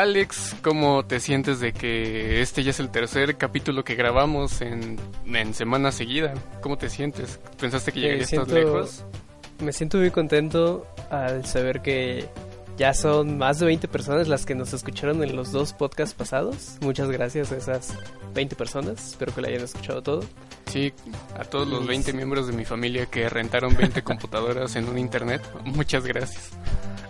Alex, ¿cómo te sientes de que este ya es el tercer capítulo que grabamos en, en semana seguida? ¿Cómo te sientes? ¿Pensaste que Me llegarías tan siento- lejos? Me siento muy contento al saber que ya son más de 20 personas las que nos escucharon en los dos podcasts pasados. Muchas gracias a esas 20 personas. Espero que lo hayan escuchado todo. Sí, a todos los Y- 20 miembros de mi familia que rentaron 20 computadoras en un internet, muchas gracias.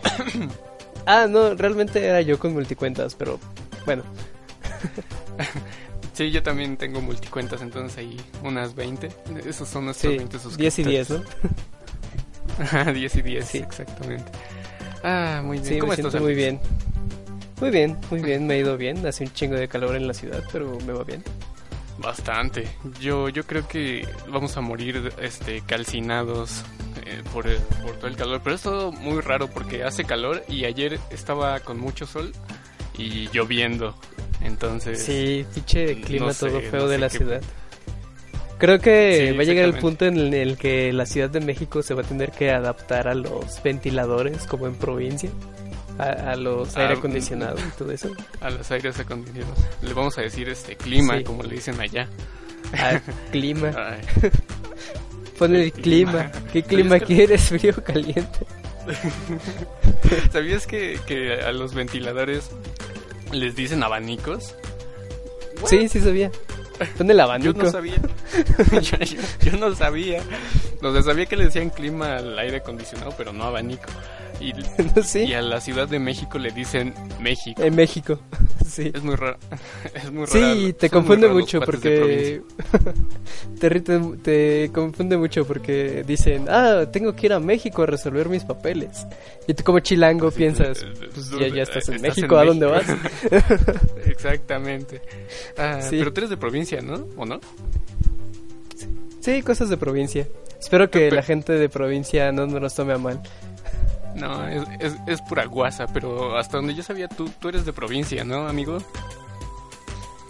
Ah, no, realmente era yo con multicuentas, pero bueno, Sí, yo también tengo multicuentas, entonces ahí unas 20. Esos son nuestros sí, 20 suscriptores. 10 y 10, ¿no? Ajá, 10 y 10, Sí. exactamente. Ah, muy bien. Sí, ¿Cómo me estás, muy bien. Muy bien, muy bien, me ha ido bien. Hace un chingo de calor en la ciudad, pero me va bien. Bastante. Yo, yo creo que vamos a morir este, calcinados eh, por, el- por todo el calor. Pero es todo muy raro porque hace calor y ayer estaba con mucho sol y lloviendo. Entonces, Sí, pinche clima no sé, todo feo no de la qué- ciudad. Creo que Sí, va a llegar el punto en el que la Ciudad de México se va a tener que adaptar a los ventiladores como en provincia, a, a los Ah, aire acondicionados y todo eso. a los aires acondicionados. Le vamos a decir este clima, Sí. como le dicen allá. Al clima. Pon el clima. ¿Qué clima que- quieres? ¿Frío o caliente? ¿Sabías que, que a los ventiladores les dicen abanicos? Sí, sí sabía. Pon el Yo abanico. no sabía. yo, yo- yo no sabía. O sea, sabía que le decían clima al aire acondicionado, pero no abanico. Y, sí, y a la Ciudad de México le dicen México. en México. Sí. Es muy raro. Es muy raro. Sí, te son confunde mucho porque te, ri- te confunde mucho porque dicen, ah, tengo que ir a México a resolver mis papeles. Y tú como chilango Sí, piensas, pues ya, ya estás en estás México, en ¿a dónde vas? Exactamente. Ah, Sí. Pero tú eres de provincia, ¿no? ¿O no? sí, cosas de provincia. Espero que la gente de provincia no nos los tome a mal. No, es, es, es pura guasa, pero hasta donde yo sabía, tú, tú eres de provincia, ¿no, amigo?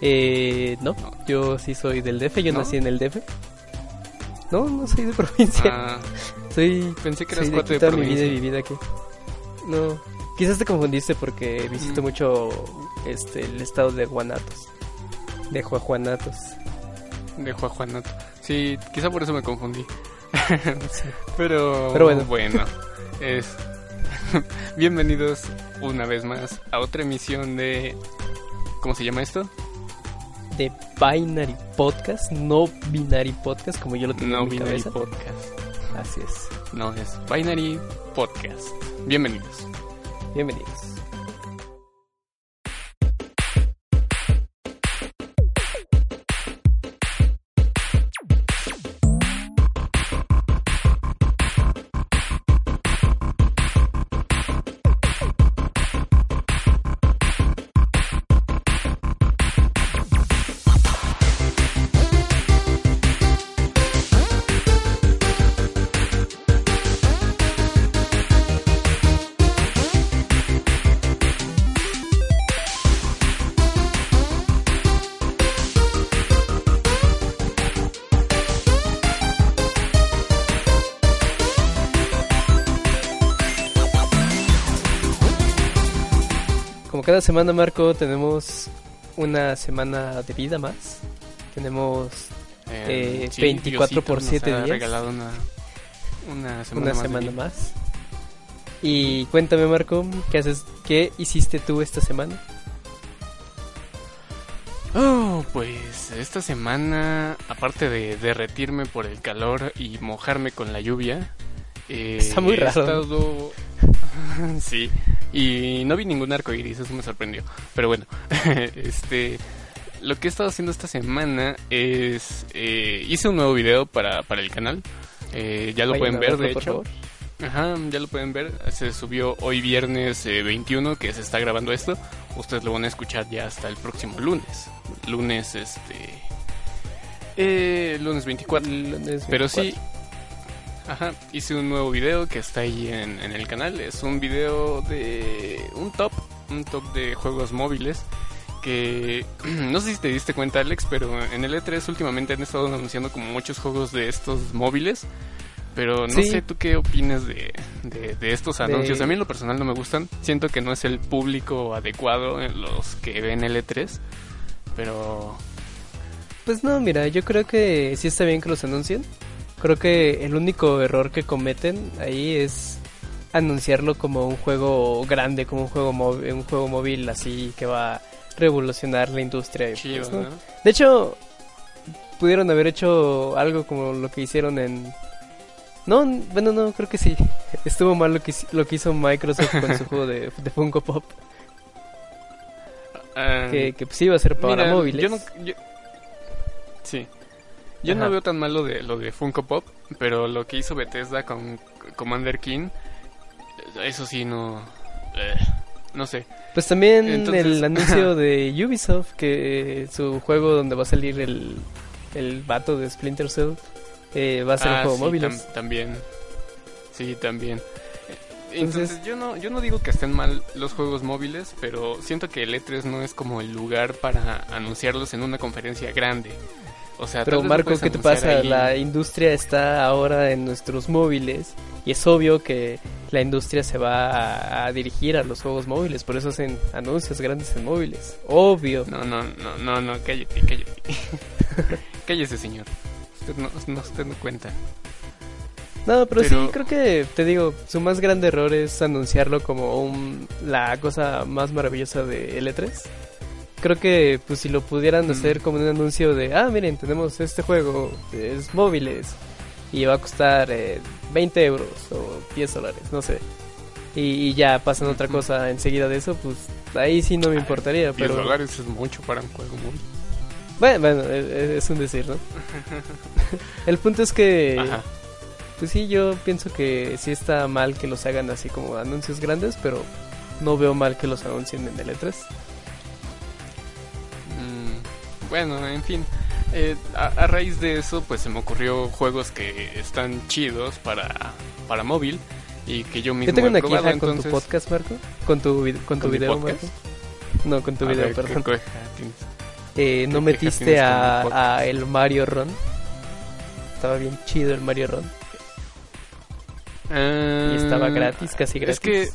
Eh, no, yo sí soy del DF, yo ¿No? nací en el DF. No, no soy de provincia. Ah, soy pensé que soy eras de cuate aquí de toda mi vida provincia. vivido aquí. No, quizás te confundiste porque visito Mm. mucho este el estado de Guanatos. De Juajuanatos. De Juajuanato. Sí, quizá por eso me confundí. Pero, Pero bueno. bueno, es bienvenidos una vez más a otra emisión de ¿cómo se llama esto? De Binary Podcast, no Binary Podcast como yo lo tengo No en mi Binary cabeza. Podcast. Así es. No, es Binary Podcast. Bienvenidos. Bienvenidos. Cada semana, Marco, tenemos una semana de vida más. Tenemos Eh, 24 por Diosito 7 nos ha días. regalado una, una semana, una más semana más. Y cuéntame, Marco, ¿qué haces? ¿Qué hiciste tú esta semana? Oh, pues esta semana, aparte de derretirme por el calor y mojarme con la lluvia, eh, Está muy he raro. estado- sí, y no vi ningún arco iris, eso me sorprendió. Pero bueno, este, lo que he estado haciendo esta semana es... eh, hice un nuevo video para, para el canal. Eh, ya lo Vayan pueden ver, verlo, de por hecho. favor. Ajá, ya lo pueden ver. Se subió hoy viernes eh, 21 que se está grabando esto. Ustedes lo van a escuchar ya hasta el próximo lunes. Lunes, este... Eh, lunes 24. Lunes Pero 24. sí, ajá, hice un nuevo video que está ahí en, en el canal. Es un video de un top, un top de juegos móviles. Que no sé si te diste cuenta, Alex, pero en el E3 últimamente han estado anunciando como muchos juegos de estos móviles. Pero no Sí. sé tú qué opinas de, de, de estos anuncios. De- A mí en lo personal no me gustan. Siento que no es el público adecuado en los que ven el E3. Pero Pues no, mira, yo creo que sí está bien que los anuncien. Creo que el único error que cometen ahí es anunciarlo como un juego grande, como un juego móvil, un juego móvil así que va a revolucionar la industria. chido, pues, ¿no? ¿no? De hecho, pudieron haber hecho algo como lo que hicieron en... No, bueno, no, creo que sí. Estuvo mal lo que, lo que hizo Microsoft con su juego de, de Funko Pop, Ah, que, que pues iba a ser para Mira, móviles. Yo no, yo- sí. Yo no veo tan malo de lo de Funko Pop, pero lo que hizo Bethesda con Commander King, eso sí no. eh, no sé. Pues también Entonces- el anuncio de Ubisoft, que su juego donde va a salir el, el vato de Splinter Cell, eh, va a ser Ah, un juego sí, móvil. tam- también. Sí, también. Entonces- Entonces, yo no yo no digo que estén mal los juegos móviles, pero siento que el E3 no es como el lugar para anunciarlos en una conferencia grande. O sea, Pero Marco, ¿qué te pasa? ahí. La industria está ahora en nuestros móviles y es obvio que la industria se va a, a dirigir a los juegos móviles, por eso hacen anuncios grandes en móviles. Obvio. No, no, no, no, no, cállate, cállate. Cállese, señor. Usted no, no, usted no cuenta. No, pero, Pero- sí, creo que, te digo, su más grande error es anunciarlo como un, la cosa más maravillosa de L3. Creo que, pues, si lo pudieran Mm. hacer como un anuncio de, ah, miren, tenemos este juego, es móviles, y va a costar eh, 20 euros o 10 dólares, no sé. Y, y ya pasan otra cosa enseguida de eso, pues, ahí sí no me importaría, 10 pero... dólares es mucho para un juego. Bueno, bueno, es, es un decir, ¿no? El punto es que... Ajá. Pues sí, yo pienso que sí está mal que los hagan así como anuncios grandes, pero no veo mal que los anuncien en el E3. Bueno, en fin. Eh, a, a raíz de eso, pues se me ocurrió juegos que están chidos para, para móvil y que yo mismo Yo tengo he una probado, queja con tu podcast, Marco. Con tu, con tu ¿Con mi video? Marco. No, con tu A video, ver, ¿qué perdón. Eh, no metiste a, el Mario Run. Estaba bien chido el Mario Run. Y estaba Ah, gratis, casi gratis. Es que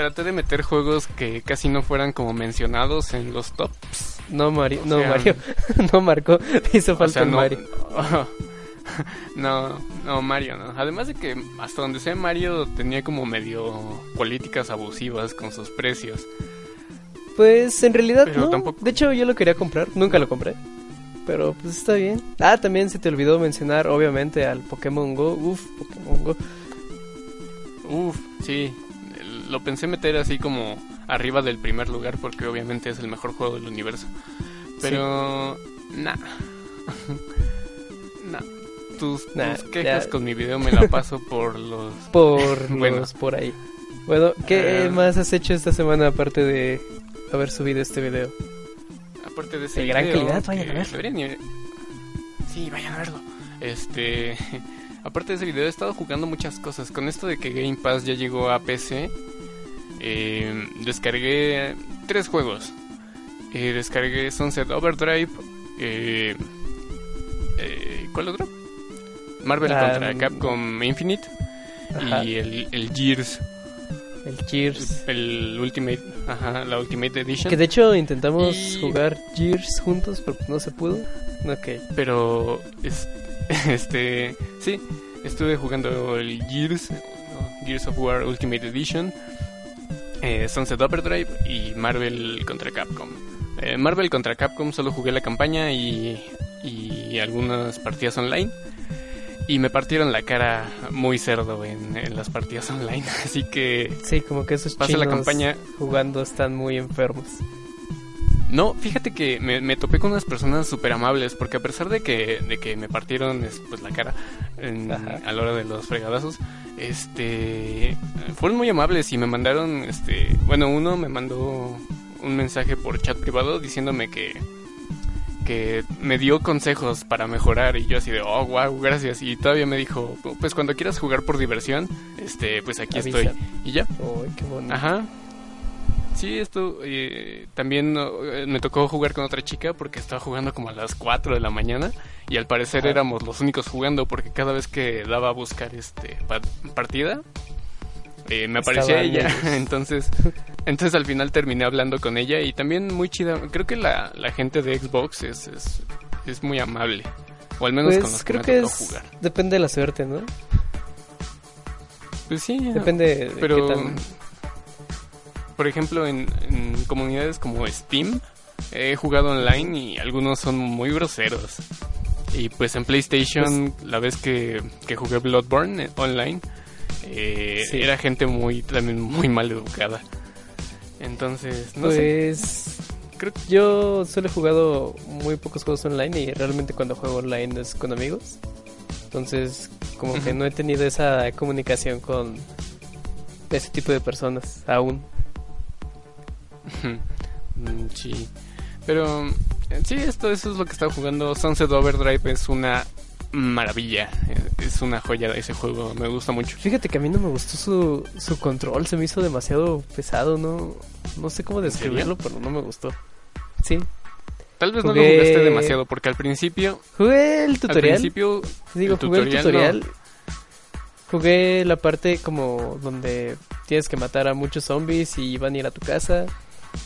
traté de meter juegos que casi no fueran como mencionados en los tops. No, Mario, o no, sea, Mario. no, Marco. Te hizo O falta sea, no, Mario. no, no, Mario, no. Además de que hasta donde sé Mario tenía como medio políticas abusivas con sus precios. Pues en realidad Pero no. tampoco- De hecho, yo lo quería comprar. Nunca lo compré. Pero pues está bien. Ah, también se te olvidó mencionar, obviamente, al Pokémon Go. Uf, Pokémon Go. Uf, sí. Lo pensé meter así como arriba del primer lugar porque obviamente es el mejor juego del universo. Pero, nah. nah. Tus, Nah, tus quejas con mi video me la paso por los... Por Bueno. los por ahí. Bueno, ¿qué Ah. más has hecho esta semana aparte de haber subido este video? Aparte de ese De gran video, calidad, vayan a verlo. deberían Sí, vayan a verlo. Este, aparte de ese video he estado jugando muchas cosas. Con esto de que Game Pass ya llegó a PC, eh, descargué tres juegos. Eh, descargué Sunset Overdrive. Eh, eh, ¿Cuál otro? Marvel Ah, contra mm. Capcom Infinite Ajá, y el, el Gears, el Gears. el Ultimate, ajá, la Ultimate Edition. Que de hecho intentamos Y- jugar Gears juntos, pero no se pudo. Ok. Pero, es- este, sí, estuve jugando el Gears, Gears of War Ultimate Edition, eh, Sunset Overdrive y Marvel contra Capcom. Eh, Marvel contra Capcom solo jugué la campaña y, y algunas partidas online. Y me partieron la cara muy cerdo en, en las partidas online. Así que Sí, como que esos Pasa la campaña. jugando están muy enfermos. No, fíjate que me, me topé con unas personas súper amables, porque a pesar de que, de que me partieron pues, la cara en- a la hora de los fregadazos, este, fueron muy amables y me mandaron, este, bueno, uno me mandó un mensaje por chat privado diciéndome que, que me dio consejos para mejorar y yo así de, oh, wow, gracias. Y todavía me dijo, pues cuando quieras jugar por diversión, este, pues aquí Avisa. estoy. Y ya. Uy, qué bonito. Ajá. Sí, esto eh, también eh, me tocó jugar con otra chica porque estaba jugando como a las 4 de la mañana y al parecer éramos los únicos jugando porque cada vez que daba a buscar este pa- partida eh, me aparecía ella, entonces entonces al final terminé hablando con ella y también muy chida, creo que la, la gente de Xbox es, es, es muy amable o al menos con los Pues que creo me que es, jugar. depende de la suerte, ¿no? Pues sí, Depende de pero qué tan... por ejemplo en, en comunidades como Steam he jugado online y algunos son muy groseros y pues en PlayStation la vez que, que jugué Bloodborne eh, online eh, Sí. era gente muy también muy mal educada entonces no sé pues creo yo solo he jugado muy pocos juegos online y realmente cuando juego online es con amigos. Entonces, como que no he tenido esa comunicación con ese tipo de personas aún. Mm, sí. Pero eh, sí esto eso es lo que estaba jugando. Sunset Overdrive es una maravilla. Eh, es una joya ese juego. Me gusta mucho. Fíjate que a mí no me gustó su, su control, se me hizo demasiado pesado, no, no sé cómo ¿En describirlo, pero no me gustó. Sí, Tal vez no lo jugaste demasiado porque al principio, jugué el al tutorial. principio, Digo, el jugué el tutorial tutorial. Jugué la parte como donde tienes que matar a muchos zombies y van a ir a tu casa.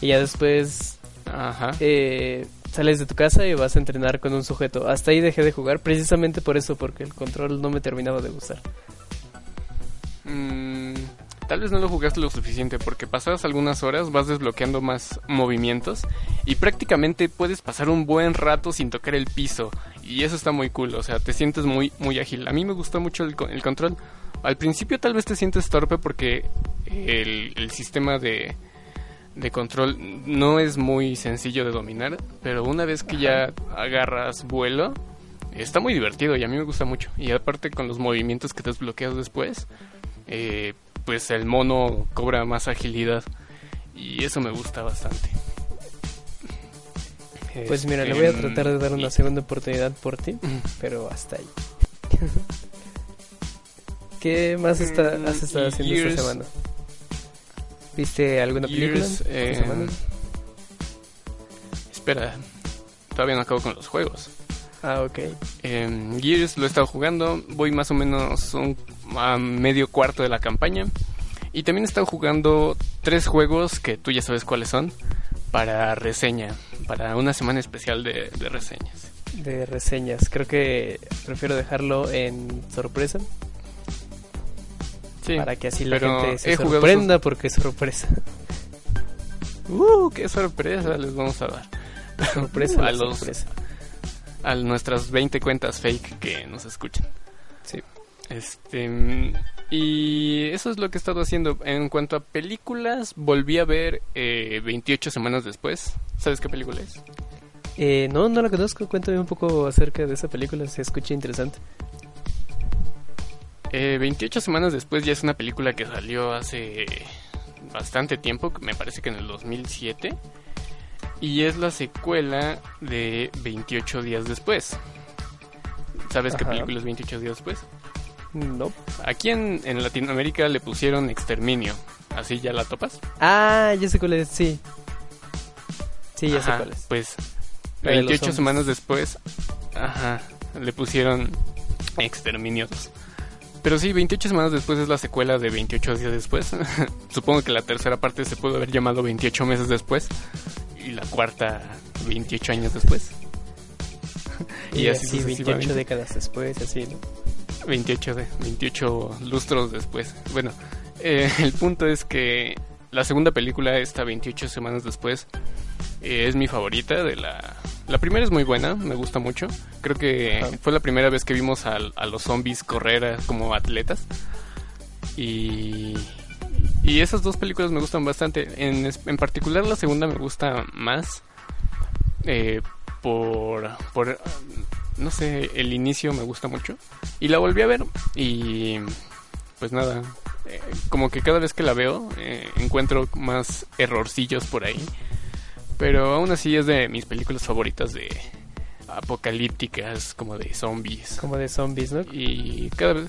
Y ya después ajá, eh, sales de tu casa y vas a entrenar con un sujeto. Hasta ahí dejé de jugar precisamente por eso, porque el control no me terminaba de gustar. mm, tal vez no lo jugaste lo suficiente porque pasadas algunas horas vas desbloqueando más movimientos y prácticamente puedes pasar un buen rato sin tocar el piso y eso está muy cool, o sea, te sientes muy muy ágil. A mí me gusta mucho el, el control. Al principio tal vez te sientes torpe porque el, el sistema de de control no es muy sencillo de dominar, pero una vez que ya agarras vuelo, está muy divertido y a mí me gusta mucho. Y aparte con los movimientos que desbloqueas después, eh, pues el mono cobra más agilidad y eso me gusta bastante. Pues mira, le Este, voy a tratar de dar una segunda oportunidad por ti, pero hasta ahí. ¿Qué más está, has estado haciendo esta semana? ¿Viste alguna película esta eh? Espera, todavía no acabo con los juegos. Ah, ok. Eh, Gears lo he estado jugando, voy más o menos un, a medio cuarto de la campaña. Y también he estado jugando tres juegos que tú ya sabes cuáles son para reseña, para una semana especial de, de reseñas. De reseñas. Creo que prefiero dejarlo en sorpresa. Sí, para que así la gente se sorprenda porque es sorpresa. ¡Uh! ¡Qué sorpresa les vamos a dar! Sorpresa, A los- sorpresa. A nuestras 20 cuentas fake que nos escuchan. Sí. Este. Y eso es lo que he estado haciendo. En cuanto a películas, volví a ver eh, 28 semanas después. ¿Sabes qué película es? Eh, no, no la conozco. Cuéntame un poco acerca de esa película. Se escucha interesante. Eh, 28 semanas después ya es una película que salió hace bastante tiempo, me parece que en el 2007. Y es la secuela de 28 días después. ¿Sabes qué película es 28 días después? No. Aquí en, en Latinoamérica le pusieron Exterminio. ¿Así ya la topas? Ah, ya sé cuál es. Sí. Sí, ya Ajá, sé cuál es. Pues La de los 28 zombies. semanas después, ajá, le pusieron Exterminio 2. Pero sí, 28 semanas después es la secuela de 28 días después. Supongo que la tercera parte se pudo haber llamado 28 meses después y la cuarta 28 años después. Y, así, 28 sucesivamente. décadas después, así, ¿no? 28 de 28 lustros después. Bueno, eh, el punto es que la segunda película, esta 28 semanas después, eh, es mi favorita de la... La primera es muy buena, me gusta mucho. Creo que fue la primera vez que vimos a, los zombies correr a- como atletas. Y... Y esas dos películas me gustan bastante. En, en particular la segunda me gusta más eh, por, por, no sé, el inicio me gusta mucho. Y la volví a ver y pues nada, eh, como que cada vez que la veo eh, encuentro más errorcillos por ahí. Pero aún así es de mis películas favoritas de apocalípticas, como de zombies. Como de zombies, ¿no? Y cada vez...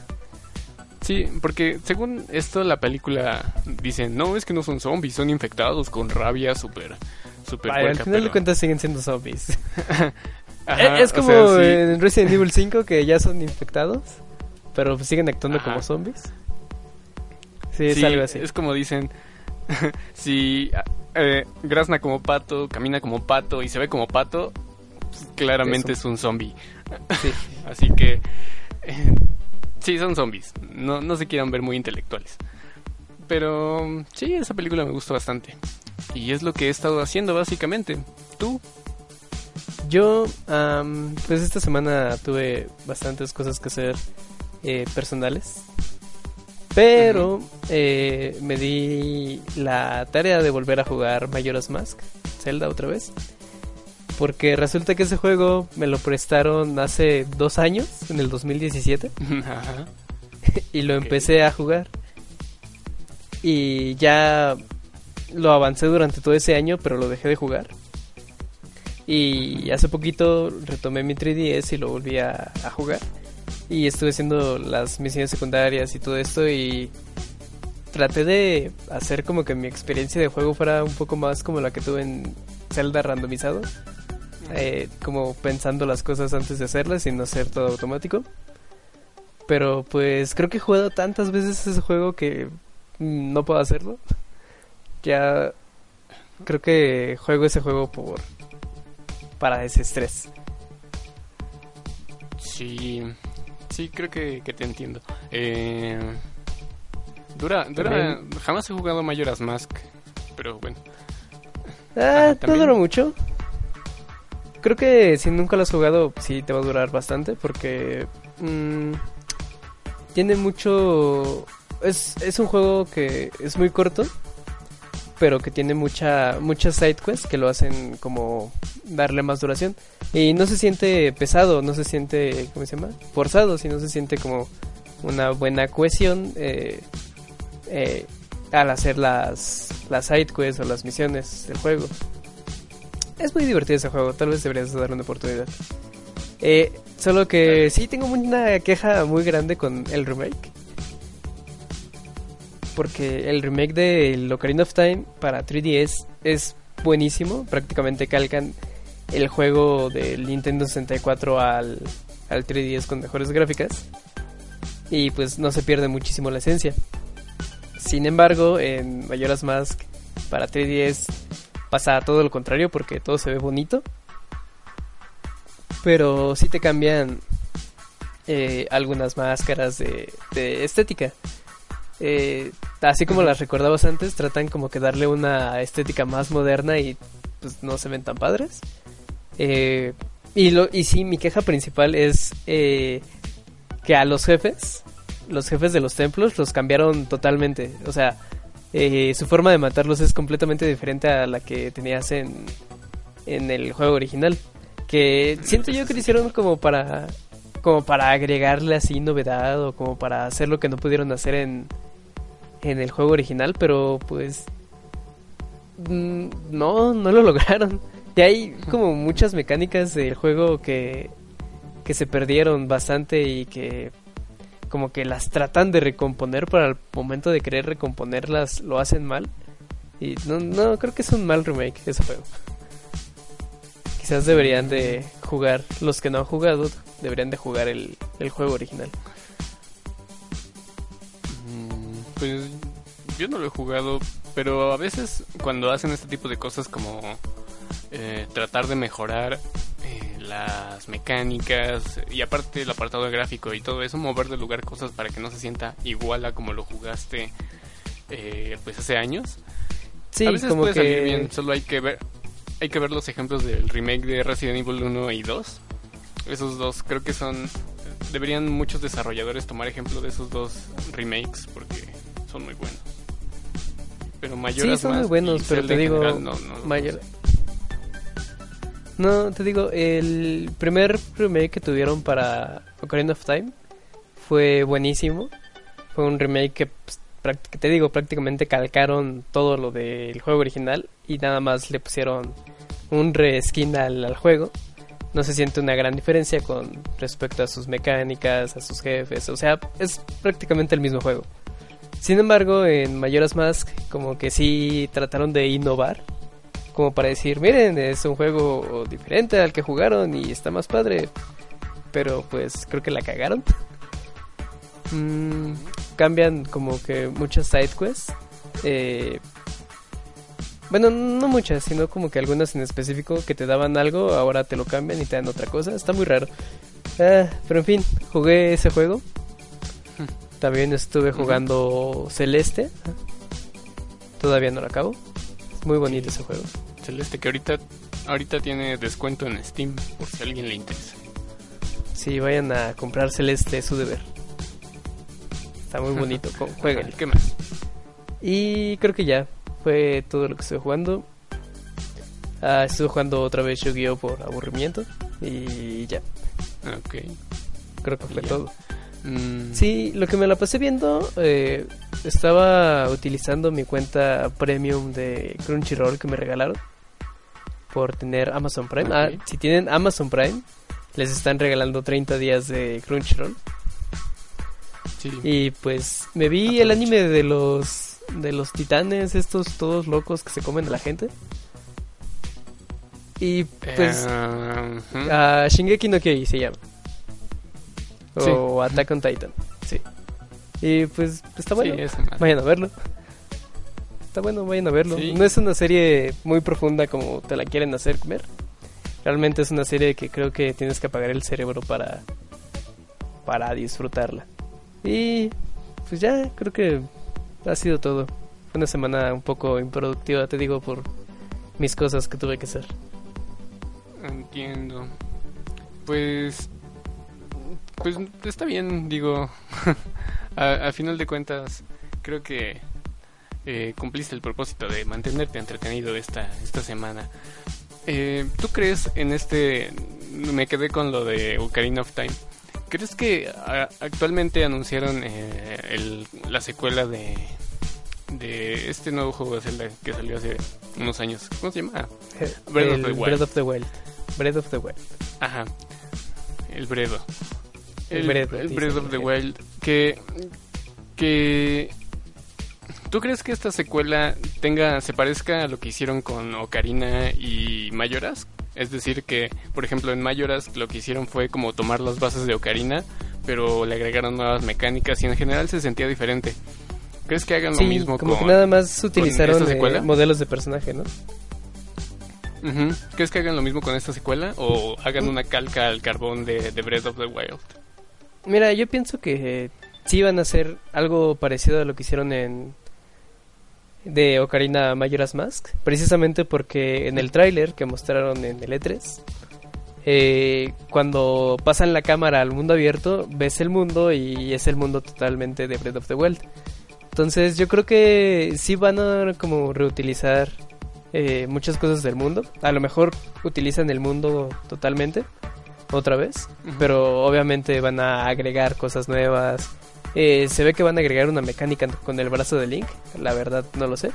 Sí, porque según esto la película dicen, no, es que no son zombies, son infectados con rabia súper... Super Vaya, al final de pero- cuentas siguen siendo zombies. Ajá, es o como sea, sí. en Resident Evil 5 que ya son infectados, pero siguen actuando Ajá. como zombies. Sí, es Sí, algo así. Es como dicen, si eh, grazna como pato, camina como pato y se ve como pato, pues, claramente Es es un zombie. Sí. Así que eh, sí, son zombies. No, no se quieran ver muy intelectuales. Pero sí, esa película me gustó bastante. Y es lo que he estado haciendo básicamente. ¿Tú? Yo, am, pues esta semana tuve bastantes cosas que hacer eh, personales. Pero eh, me di la tarea de volver a jugar Majora's Mask, Zelda otra vez. Porque resulta que ese juego me lo prestaron hace dos años, en el 2017. Ajá. y lo empecé a jugar. Y ya lo avancé durante todo ese año, pero lo dejé de jugar. Y hace poquito retomé mi 3DS y lo volví a, a jugar. Y estuve haciendo las misiones secundarias y todo esto y traté de hacer como que mi experiencia de juego fuera un poco más como la que tuve en Zelda randomizado. Eh, como pensando las cosas antes de hacerlas y no hacer todo automático. Pero pues creo que he jugado tantas veces ese juego que no puedo hacerlo. Ya creo que juego ese juego por para ese estrés. Sí, sí, creo que, que te entiendo. Eh, dura, dura, También- jamás he jugado Majora's Mask, pero bueno. Ah, Ajá, no duró mucho. Creo que si nunca lo has jugado, sí te va a durar bastante porque mm, tiene mucho... Es, es un juego que es muy corto, pero que tiene mucha muchas side quests que lo hacen como darle más duración. Y no se siente pesado, no se siente, ¿cómo se llama? Forzado, sino se siente como una buena cohesión eh, eh, al hacer las, las side quests o las misiones del juego. Es muy divertido ese juego, tal vez deberías darle una oportunidad. Eh, solo que sí tengo una queja muy grande con el remake. Porque el remake de Ocarina of Time para 3DS es buenísimo. Prácticamente calcan el juego del Nintendo 64 al, al 3DS con mejores gráficas. Y pues no se pierde muchísimo la esencia. Sin embargo, en Majora's Mask para 3DS pasa todo lo contrario porque todo se ve bonito. Pero sí te cambian eh, algunas máscaras de estética. Eh, así como las recordabas antes, tratan como que darle una estética más moderna y pues no se ven tan padres. Eh, y, lo, y sí, mi queja principal es eh, que a los jefes, los jefes de los templos, los cambiaron totalmente. O sea, eh, su forma de matarlos es completamente diferente a la que tenías en, en el juego original. Que siento yo que lo hicieron como para como para agregarle así novedad o como para hacer lo que no pudieron hacer en, en el juego original, pero pues mm, no, no lo lograron. Y hay como muchas mecánicas del juego que, que se perdieron bastante y que como que las tratan de recomponer, pero al momento de querer recomponerlas lo hacen mal. Y no, no creo que es un mal remake ese juego. Quizás deberían de jugar, los que no han jugado, deberían de jugar el, el juego original. Pues yo no lo he jugado, pero a veces cuando hacen este tipo de cosas como eh, tratar de mejorar eh, las mecánicas y aparte el apartado gráfico y todo eso, mover de lugar cosas para que no se sienta igual a como lo jugaste eh, pues hace años. Sí, a veces como puede que salir bien, solo hay que ver hay que ver los ejemplos del remake de Resident Evil 1 y 2. Esos dos creo que son deberían muchos desarrolladores tomar ejemplo de esos dos remakes porque son muy buenos. Pero Mayoras Sí, son muy buenos, pero te digo, general no, no los Major- No, te digo, el primer remake que tuvieron para Ocarina of Time fue buenísimo. Fue un remake que, pues, práct- te digo, prácticamente calcaron todo lo del juego original y nada más le pusieron un reskin al, al juego. No se siente una gran diferencia con respecto a sus mecánicas, a sus jefes. O sea, es prácticamente el mismo juego. Sin embargo, en Majora's Mask, como que sí trataron de innovar. Como para decir, miren, es un juego diferente al que jugaron y está más padre. Pero pues creo que la cagaron. Mm, cambian como que muchas side quests. Eh, bueno, no muchas, sino como que algunas en específico que te daban algo, ahora te lo cambian y te dan otra cosa. Está muy raro. Ah, pero en fin, jugué ese juego. También estuve jugando Celeste. Todavía no lo acabo. Muy bonito ese juego. Celeste, que ahorita, ahorita tiene descuento en Steam, por si a alguien le interesa. Si vayan a comprar Celeste, es su deber. Está muy bonito, jueguenlo. ¿Qué más? Y creo que ya fue todo lo que estuve jugando. Ah, estuve jugando otra vez Yu-Gi-Oh! por aburrimiento. Y ya, Ok. creo que fue Ya. todo. Mm, Sí, lo que me la pasé viendo, eh, estaba utilizando mi cuenta premium de Crunchyroll que me regalaron por tener Amazon Prime. Ah, si tienen Amazon Prime, les están regalando 30 días de Crunchyroll. sí. Y pues me vi el anime de los de los titanes, estos todos locos que se comen a la gente. Y pues a Shingeki no Kyojin se llama. Sí. O Attack on Titan, sí. Y pues está bueno. Sí, madre. Vayan a verlo. Está bueno, vayan a verlo. Sí. No es una serie muy profunda como te la quieren hacer comer. Realmente es una serie que creo que tienes que apagar el cerebro para para disfrutarla. Y pues ya creo que ha sido todo. Fue una semana un poco improductiva, te digo, por mis cosas que tuve que hacer. Entiendo. Pues. Pues está bien, digo. a, a final de cuentas, creo que eh, cumpliste el propósito de mantenerte entretenido esta, esta semana. Eh, ¿Tú crees en este.? Me quedé con lo de Ocarina of Time. ¿Crees que a- actualmente anunciaron eh, el- la secuela de. de este nuevo juego de Zelda que salió hace unos años? ¿Cómo se llama? Breath of the Wild. Breath of the Wild. Breath of the Wild. Ajá. El Bredo. El Breath of the. Wild. Que. Que. ¿Tú crees que esta secuela tenga. se parezca a lo que hicieron con Ocarina y Mayoras? Es decir, que, por ejemplo, en Mayoras lo que hicieron fue como tomar las bases de Ocarina, pero le agregaron nuevas mecánicas y en general se sentía diferente. ¿Crees que hagan Sí, lo mismo como con. que nada más utilizaron eh, modelos de personaje, ¿no? ¿Crees que hagan lo mismo con esta secuela? ¿O hagan una calca al carbón de, de Breath of the Wild? Mira, yo pienso que sí van a hacer algo parecido a lo que hicieron en de Ocarina Majora's Mask, precisamente porque en el tráiler que mostraron en el E3, eh, cuando pasan la cámara al mundo abierto, ves el mundo y es el mundo totalmente de Breath of the Wild. Entonces yo creo que sí van a como reutilizar eh, muchas cosas del mundo. A lo mejor utilizan el mundo totalmente otra vez, pero obviamente van a agregar cosas nuevas. Eh, se ve que van a agregar una mecánica con el brazo de Link, la verdad no lo sé.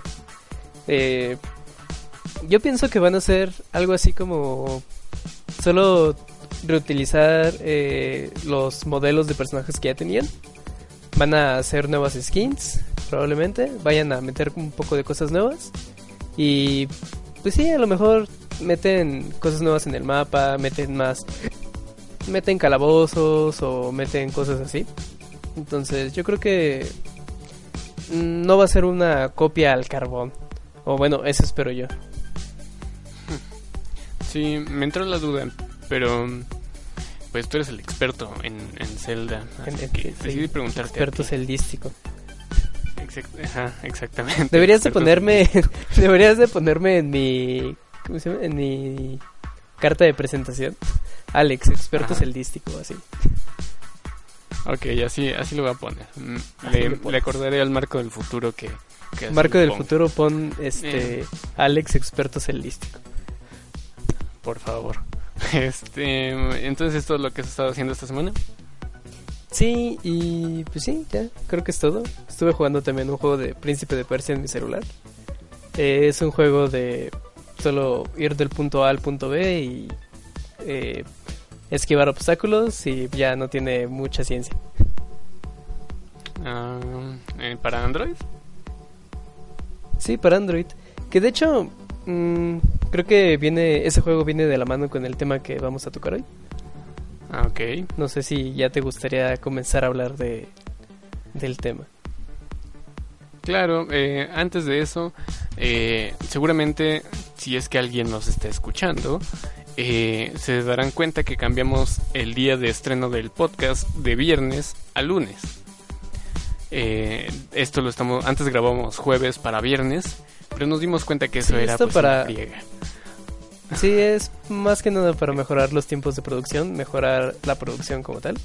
Eh, yo pienso que van a hacer algo así como solo reutilizar eh, los modelos de personajes que ya tenían. Van a hacer nuevas skins, probablemente. Vayan a meter un poco de cosas nuevas. Y pues sí, a lo mejor meten cosas nuevas en el mapa, meten más... Meten calabozos o meten cosas así. Entonces yo creo que no va a ser una copia al carbón. O bueno, eso espero yo. Sí, me entró la duda, pero pues tú eres el experto en, en Zelda, así En- que decidí preguntarte. Experto ti. celdístico. Exact- ajá, exactamente. Deberías de ponerme, deberías de ponerme en mi, ¿cómo se llama? En mi carta de presentación. Alex, experto Ajá. celdístico, así. Ok, así, así lo voy a poner. Mm, Le, le acordaré al Marco del futuro que... que Marco del pongo. futuro pon este Eh. Alex experto celdístico. por favor. Este, entonces, ¿esto es lo que has estado haciendo esta semana? Sí, y pues sí, ya, creo que es todo. Estuve jugando también un juego de Príncipe de Persia en mi celular. Eh, es un juego de solo ir del punto A al punto B y eh, esquivar obstáculos y ya no tiene mucha ciencia. Ah, eh, ¿Para Android? Sí, para Android. Que de hecho, mm, creo que viene ese juego viene de la mano con el tema que vamos a tocar hoy. Ah, ok. No sé si ya te gustaría comenzar a hablar de del tema. Claro, eh, antes de eso, eh, seguramente si es que alguien nos está escuchando, eh, se darán cuenta que cambiamos el día de estreno del podcast de viernes a lunes. Eh, esto lo estamos, antes grabamos jueves para viernes, pero nos dimos cuenta que eso Sí, era esto pues, para- una. Sí, es más que nada para mejorar los tiempos de producción, mejorar la producción como tal,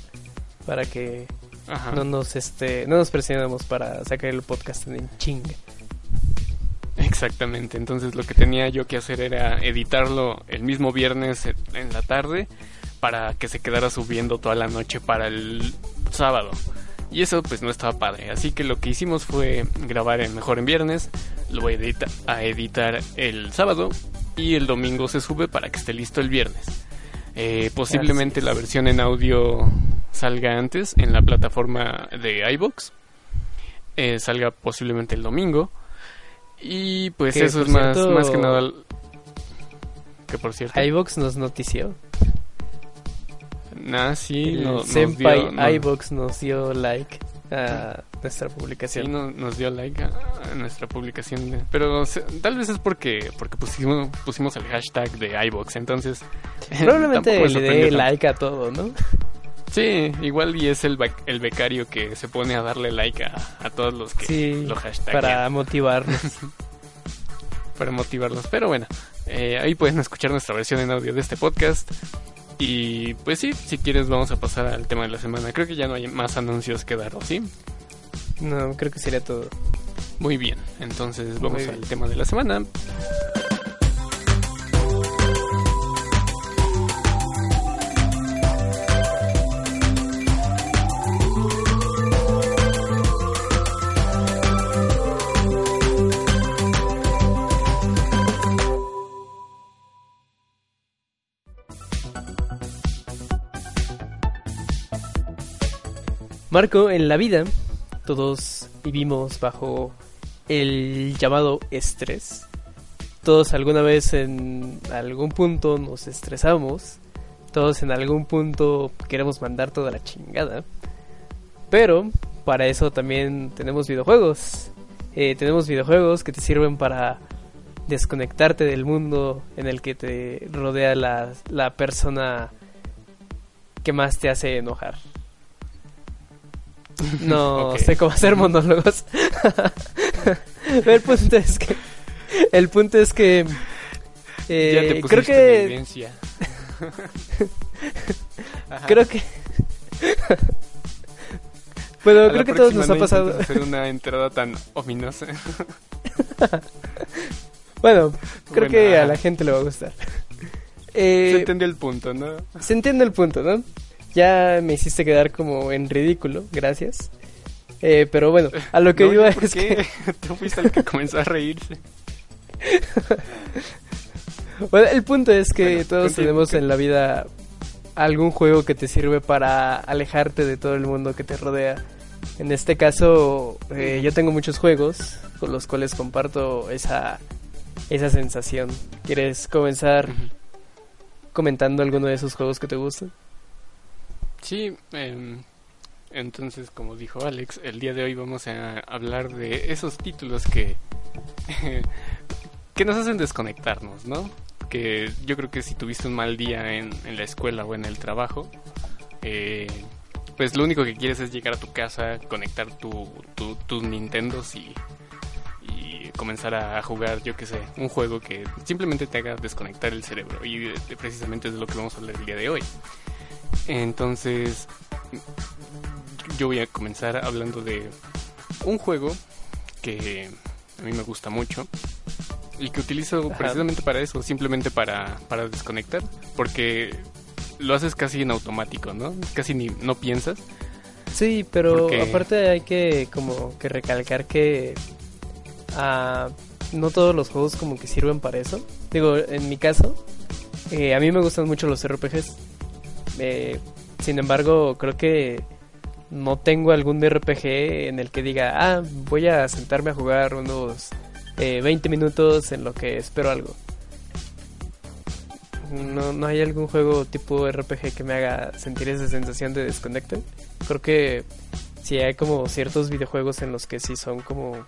para que Ajá. no nos este no nos presionemos para sacar el podcast en chinga. Exactamente, entonces lo que tenía yo que hacer era editarlo el mismo viernes en- la tarde para que se quedara subiendo toda la noche para el sábado. Y eso pues no estaba padre, así que lo que hicimos fue grabar en mejor en viernes, lo voy a, edita- a editar el sábado y el domingo se sube para que esté listo el viernes. Eh, posiblemente la versión en audio salga antes en la plataforma de iBox. Eh, salga posiblemente el domingo. Y pues Que, eso es más, cierto, más que nada. Que por cierto. iVox nos notició. Nah, sí, el no- nos dio, no- nos dio like a nuestra sí, publicación. no- nos dio like a, a nuestra publicación. de- pero se- tal vez es porque porque pusimos, pusimos el hashtag de iBox. Entonces. Probablemente le dé like a todo, ¿no? Sí, igual y es el, bec- el becario que se pone a darle like a, a todos los que Sí, lo para motivarnos. para motivarlos. Pero bueno, eh, ahí pueden escuchar nuestra versión en audio de este podcast. Y pues sí, si quieres vamos a pasar al tema de la semana. Creo que ya no hay más anuncios que dar, ¿o ¿sí? No, creo que sería todo. Muy bien, entonces vamos al tema de la semana. Marco, en la vida todos vivimos bajo el llamado estrés. Todos alguna vez en algún punto nos estresamos. Todos en algún punto queremos mandar toda la chingada. Pero para eso también tenemos videojuegos. Eh, tenemos videojuegos que te sirven para desconectarte del mundo en el que te rodea la, la persona que más te hace enojar. No Ok. sé cómo hacer monólogos. El punto es que. El punto es que. eh, ya te creo pusiste en que. Creo que. bueno, A creo que todos nos ha no pasado. intentes hacer una entrada tan ominosa. Bueno, creo Bueno, que a la gente le va a gustar. Se Eh, entendió el punto, ¿no? se entiende el punto, ¿no? Ya me hiciste quedar como en ridículo, gracias. Eh, pero bueno, a lo que No, iba ¿yo por es qué? que. Tú fuiste el que comenzó a reírse. Bueno, el punto es que Bueno, todos tenemos que- en la vida algún juego que te sirve para alejarte de todo el mundo que te rodea. En este caso, eh, yo tengo muchos juegos con los cuales comparto esa, esa sensación. ¿Quieres comenzar comentando alguno de esos juegos que te gustan? Sí, em, entonces como dijo Alex, el día de hoy vamos a hablar de esos títulos que que nos hacen desconectarnos, ¿no? Que yo creo que si tuviste un mal día en, en la escuela o en el trabajo, eh, pues lo único que quieres es llegar a tu casa, conectar tu, tu- tus Nintendos y, y comenzar a jugar, yo qué sé, un juego que simplemente te haga desconectar el cerebro. Y de- precisamente es de lo que vamos a hablar el día de hoy. Entonces, yo voy a comenzar hablando de un juego que a mí me gusta mucho. y que utilizo precisamente para eso, simplemente para, para desconectar, porque lo haces casi en automático, ¿no? Casi ni no piensas. Sí, pero aparte hay que como que recalcar que ah, no todos los juegos como que sirven para eso. Digo, en mi caso, eh, a mí me gustan mucho los RPGs. Eh, sin embargo, creo que no tengo algún RPG en el que diga, ah, voy a sentarme a jugar unos 20 eh, minutos en lo que espero algo. No, no hay algún juego tipo RPG que me haga sentir esa sensación de desconecte. Creo que sí hay como ciertos videojuegos en los que sí son como...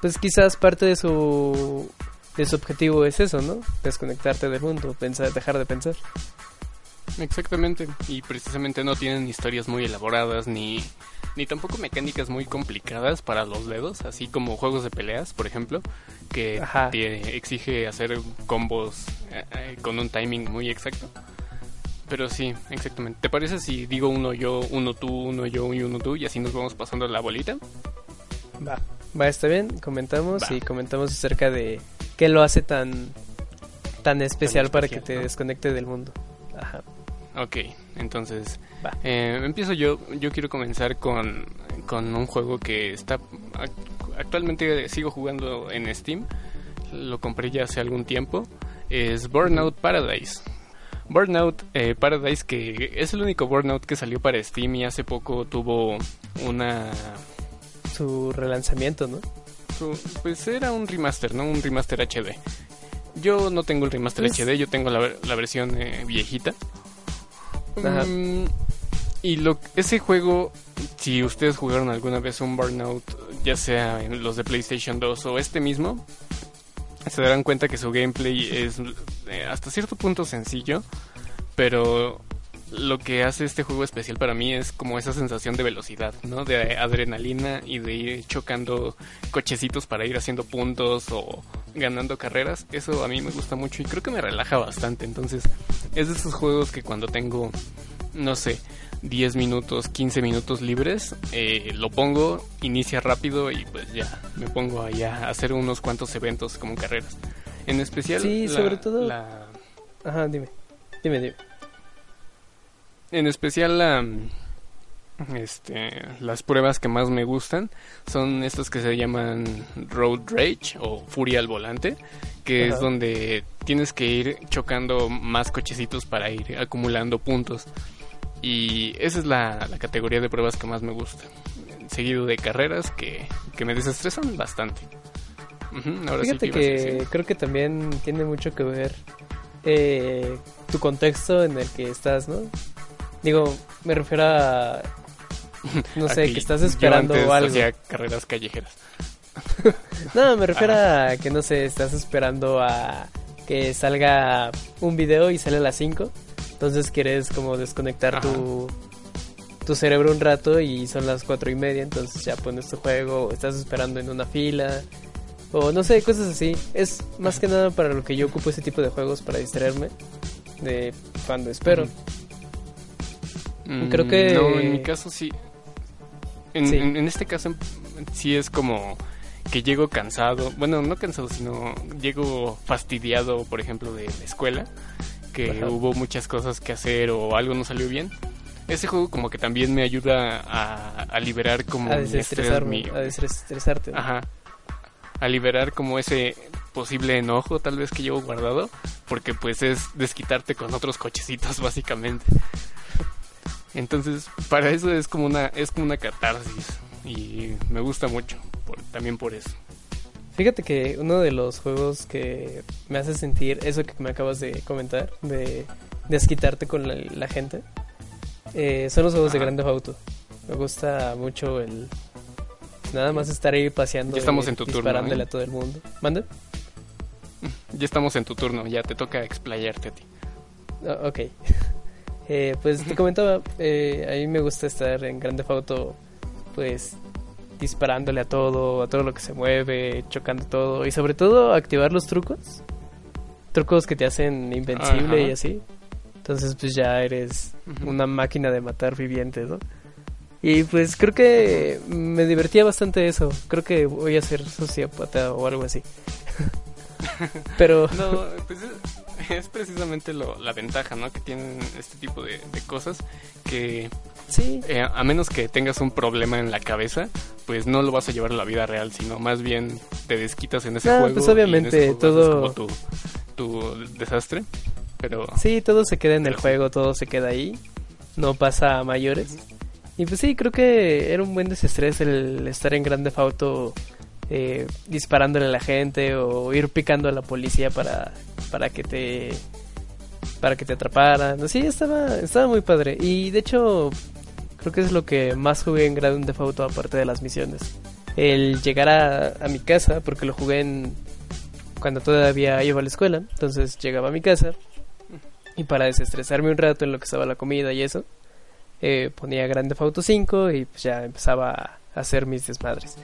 Pues quizás parte de su, de su objetivo es eso, ¿no? Desconectarte del mundo, pensar, dejar de pensar. Exactamente, y precisamente no tienen historias muy elaboradas ni, ni tampoco mecánicas muy complicadas para los dedos, así como juegos de peleas, por ejemplo, que te exige hacer combos eh, eh, con un timing muy exacto. Pero sí, exactamente. ¿Te parece si digo uno yo, uno tú, uno yo y uno tú y así nos vamos pasando la bolita? Va, va, está bien, comentamos y comentamos acerca de qué lo hace tan tan especial, para que te desconecte del mundo. Ajá. Ok, entonces eh, empiezo yo. Yo quiero comenzar con, con un juego que está actualmente sigo jugando en Steam. Lo compré ya hace algún tiempo. Es Burnout Paradise. Burnout eh, Paradise que es el único Burnout que salió para Steam y hace poco tuvo una su relanzamiento, ¿no? pues era un remaster, ¿no? Un remaster HD. Yo no tengo el remaster HD, pues yo tengo la, la versión eh, viejita. Mm, y lo, ese juego, si ustedes jugaron alguna vez un Burnout, ya sea en los de PlayStation 2 o este mismo, se darán cuenta que su gameplay es eh, hasta cierto punto sencillo, pero lo que hace este juego especial para mí es como esa sensación de velocidad, ¿no? De adrenalina y de ir chocando cochecitos para ir haciendo puntos o ganando carreras. Eso a mí me gusta mucho y creo que me relaja bastante. Entonces, es de esos juegos que cuando tengo, no sé, 10 minutos, 15 minutos libres, eh, lo pongo, inicia rápido y pues ya me pongo allá a hacer unos cuantos eventos como carreras. En especial... Sí, sobre todo... Ajá, dime. Dime, dime. En especial la, este, las pruebas que más me gustan son estas que se llaman Road Rage o Furia al volante, que es donde tienes que ir chocando más cochecitos para ir acumulando puntos. Y esa es la, categoría de pruebas que más me gusta. Seguido de carreras que, me desestresan bastante. Fíjate que, creo que también tiene mucho que ver eh, tu contexto en el que estás, ¿no? Digo, me refiero a. No sé, que estás esperando algo. Hacía carreras callejeras. no, me refiero a que, no sé, estás esperando a que salga un video y sale a las 5. Entonces quieres como desconectar tu, tu cerebro un rato y son las cuatro y media. Entonces ya pones tu juego, estás esperando en una fila. O no sé, cosas así. Es más que nada para lo que yo ocupo ese tipo de juegos, para distraerme de cuando espero. Creo que... No, en mi caso sí. En, este caso sí es como que llego cansado, bueno, no cansado, sino llego fastidiado, por ejemplo, de la escuela, que hubo muchas cosas que hacer o algo no salió bien. Ese juego como que también me ayuda a, liberar como a desestresarme, a desestresarte. Ajá. A liberar como ese posible enojo tal vez que llevo guardado, porque pues es desquitarte con otros cochecitos básicamente. Entonces, para eso es como una, es como una catarsis. Y me gusta mucho, también por eso. Fíjate que uno de los juegos que me hace sentir eso que me acabas de comentar, de desquitarte con la, gente, eh, son los juegos de Grande Auto. Me gusta mucho el nada más estar ahí paseando ya estamos en tu disparándole turno, a todo el mundo. ¿Mande? Ya estamos en tu turno, ya te toca explayarte a ti. Ah, ok. Eh, pues te comentaba, eh, a mí me gusta estar en Grande Auto, pues disparándole a todo, a todo lo que se mueve, chocando todo y sobre todo activar los trucos, trucos que te hacen invencible y así. Entonces pues ya eres una máquina de matar vivientes, ¿no? Y pues creo que me divertía bastante eso. Creo que voy a ser sociópata o algo así. Pero... No, pues es, precisamente lo, la ventaja, ¿no? Que tienen este tipo de, de cosas que Sí. eh, a menos que tengas un problema en la cabeza, pues no lo vas a llevar a la vida real, sino más bien te desquitas en ese No, juego. pues y en obviamente todo- como tu, tu desastre. Pero Sí, todo se queda en el juego, todo se queda ahí. No pasa a mayores. Y pues sí, creo que era un buen desestrés el estar en Grande Auto eh, disparándole a la gente o ir picando a la policía para, para que te para que te atraparan. Sí, estaba estaba muy padre. Y de hecho creo que es lo que más jugué en Grand Theft Auto aparte de las misiones. El llegar a, mi casa porque lo jugué en cuando todavía iba a la escuela, entonces llegaba a mi casa y para desestresarme un rato en lo que estaba la comida y eso, eh, ponía Grande Auto 5 y pues ya empezaba a hacer mis desmadres.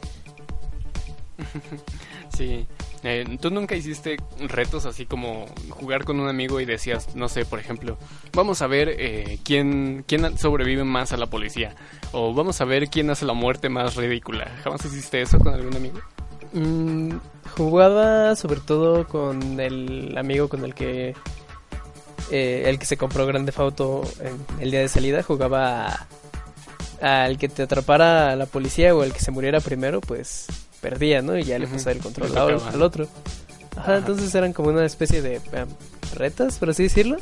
Sí. Eh, ¿Tú nunca hiciste retos así como jugar con un amigo y decías, no sé, por ejemplo, vamos a ver eh, quién, quién sobrevive más a la policía? O vamos a ver quién hace la muerte más ridícula. ¿Jamás hiciste eso con algún amigo? Mm, jugaba sobre todo con el amigo con el que eh, el que se compró Grande Auto en el día de salida jugaba al que te atrapara la policía o el que se muriera primero pues perdía no y ya le pasaba el control al, al otro. Ajá, Ajá. entonces eran como una especie de em, retas por así decirlo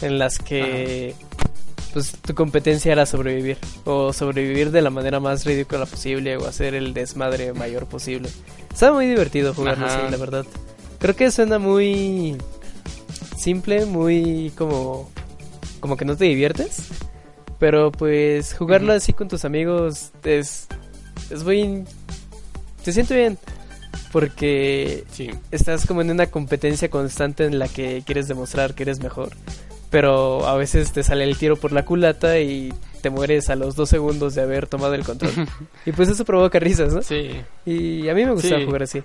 en las que pues tu competencia era sobrevivir o sobrevivir de la manera más ridícula posible o hacer el desmadre mayor posible. Estaba muy divertido jugarlo así, la verdad. Creo que suena muy simple, muy como como que no te diviertes, pero pues jugarlo así con tus amigos es es muy te siento bien porque Sí. estás como en una competencia constante en la que quieres demostrar que eres mejor. Pero a veces te sale el tiro por la culata y te mueres a los dos segundos de haber tomado el control. y pues eso provoca risas, ¿no? Sí. Y a mí me gusta Sí. jugar así.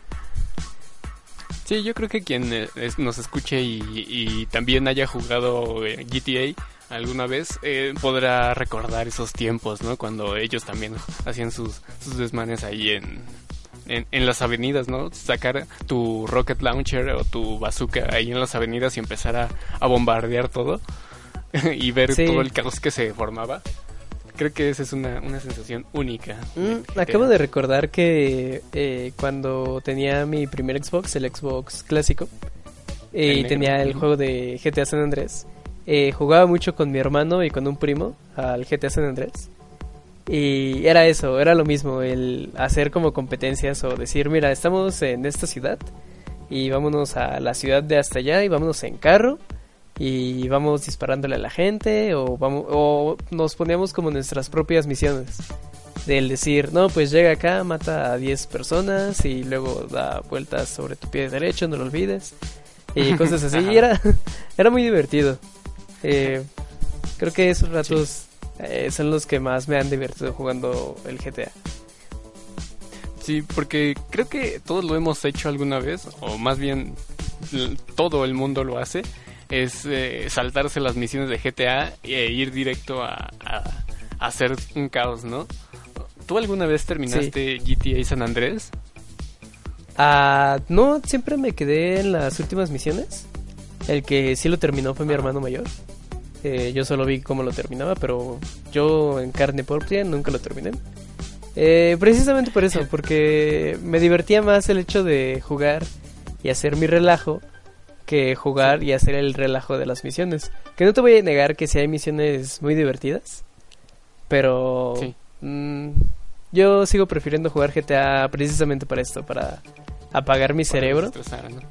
Sí, yo creo que quien eh, nos escuche y, y también haya jugado eh, GTA alguna vez eh, podrá recordar esos tiempos, ¿no? Cuando ellos también hacían sus, sus desmanes ahí en, en, en las avenidas, ¿no? Sacar tu rocket launcher o tu bazooka ahí en las avenidas y empezar a, a bombardear todo y ver Sí. todo el caos que se formaba. Creo que esa es una, una sensación única. Mm, acabo de recordar que eh, cuando tenía mi primer Xbox, el Xbox clásico, eh, El y tenía el juego de GTA San Andrés, eh, jugaba mucho con mi hermano y con un primo al GTA San Andrés. Y era eso, era lo mismo, el hacer como competencias o decir, mira, estamos en esta ciudad y vámonos a la ciudad de hasta allá y vámonos en carro y vamos disparándole a la gente o vamos o nos poníamos como nuestras propias misiones del decir, no, pues llega acá, mata a 10 personas y luego da vueltas sobre tu pie derecho, no lo olvides. Y cosas así. Y era, era muy divertido. Eh, creo que esos ratos eh, son los que más me han divertido jugando el GTA. Sí, porque creo que todos lo hemos hecho alguna vez, o más bien todo el mundo lo hace, es eh, saltarse las misiones de GTA e ir directo a, a- a hacer un caos, ¿no? ¿Tú alguna vez terminaste GTA San Andrés? Ah, no, siempre me quedé en las últimas misiones. El que sí lo terminó fue mi hermano mayor. Eh, yo solo vi cómo lo terminaba, pero yo en carne propia nunca lo terminé. Eh, precisamente por eso, porque me divertía más el hecho de jugar y hacer mi relajo que jugar y hacer el relajo de las misiones. Que no te voy a negar que sí hay misiones muy divertidas, pero Sí. mm, yo sigo prefiriendo jugar GTA precisamente para esto, para apagar mi Para cerebro desestresar, ¿no?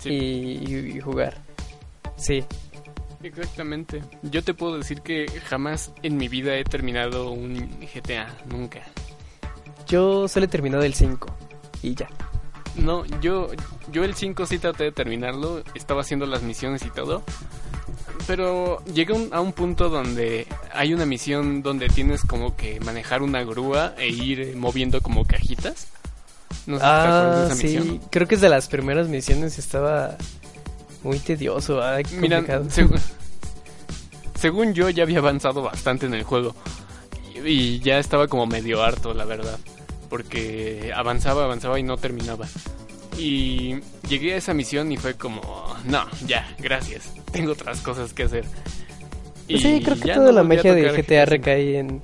Sí. y, y- y jugar. Sí, Exactamente. Yo te puedo decir que jamás en mi vida he terminado un GTA, nunca. yo solo he terminado el 5 y ya. No, yo, yo el 5 sí traté de terminarlo, estaba haciendo las misiones y todo, pero llegué un- a un punto donde hay una misión donde tienes como que manejar una grúa e ir eh, moviendo como cajitas. No sé si te acuerdas de Ah, esa sí, misión. creo que es de las primeras misiones estaba muy tedioso, qué Mira, complicado. seg- según yo ya había avanzado bastante en el juego y, y ya estaba como medio harto, la verdad, porque avanzaba, avanzaba y no terminaba. Y llegué a esa misión y fue como, no, ya, gracias, tengo otras cosas que hacer. Y sí, creo que toda la magia de GTA recae en...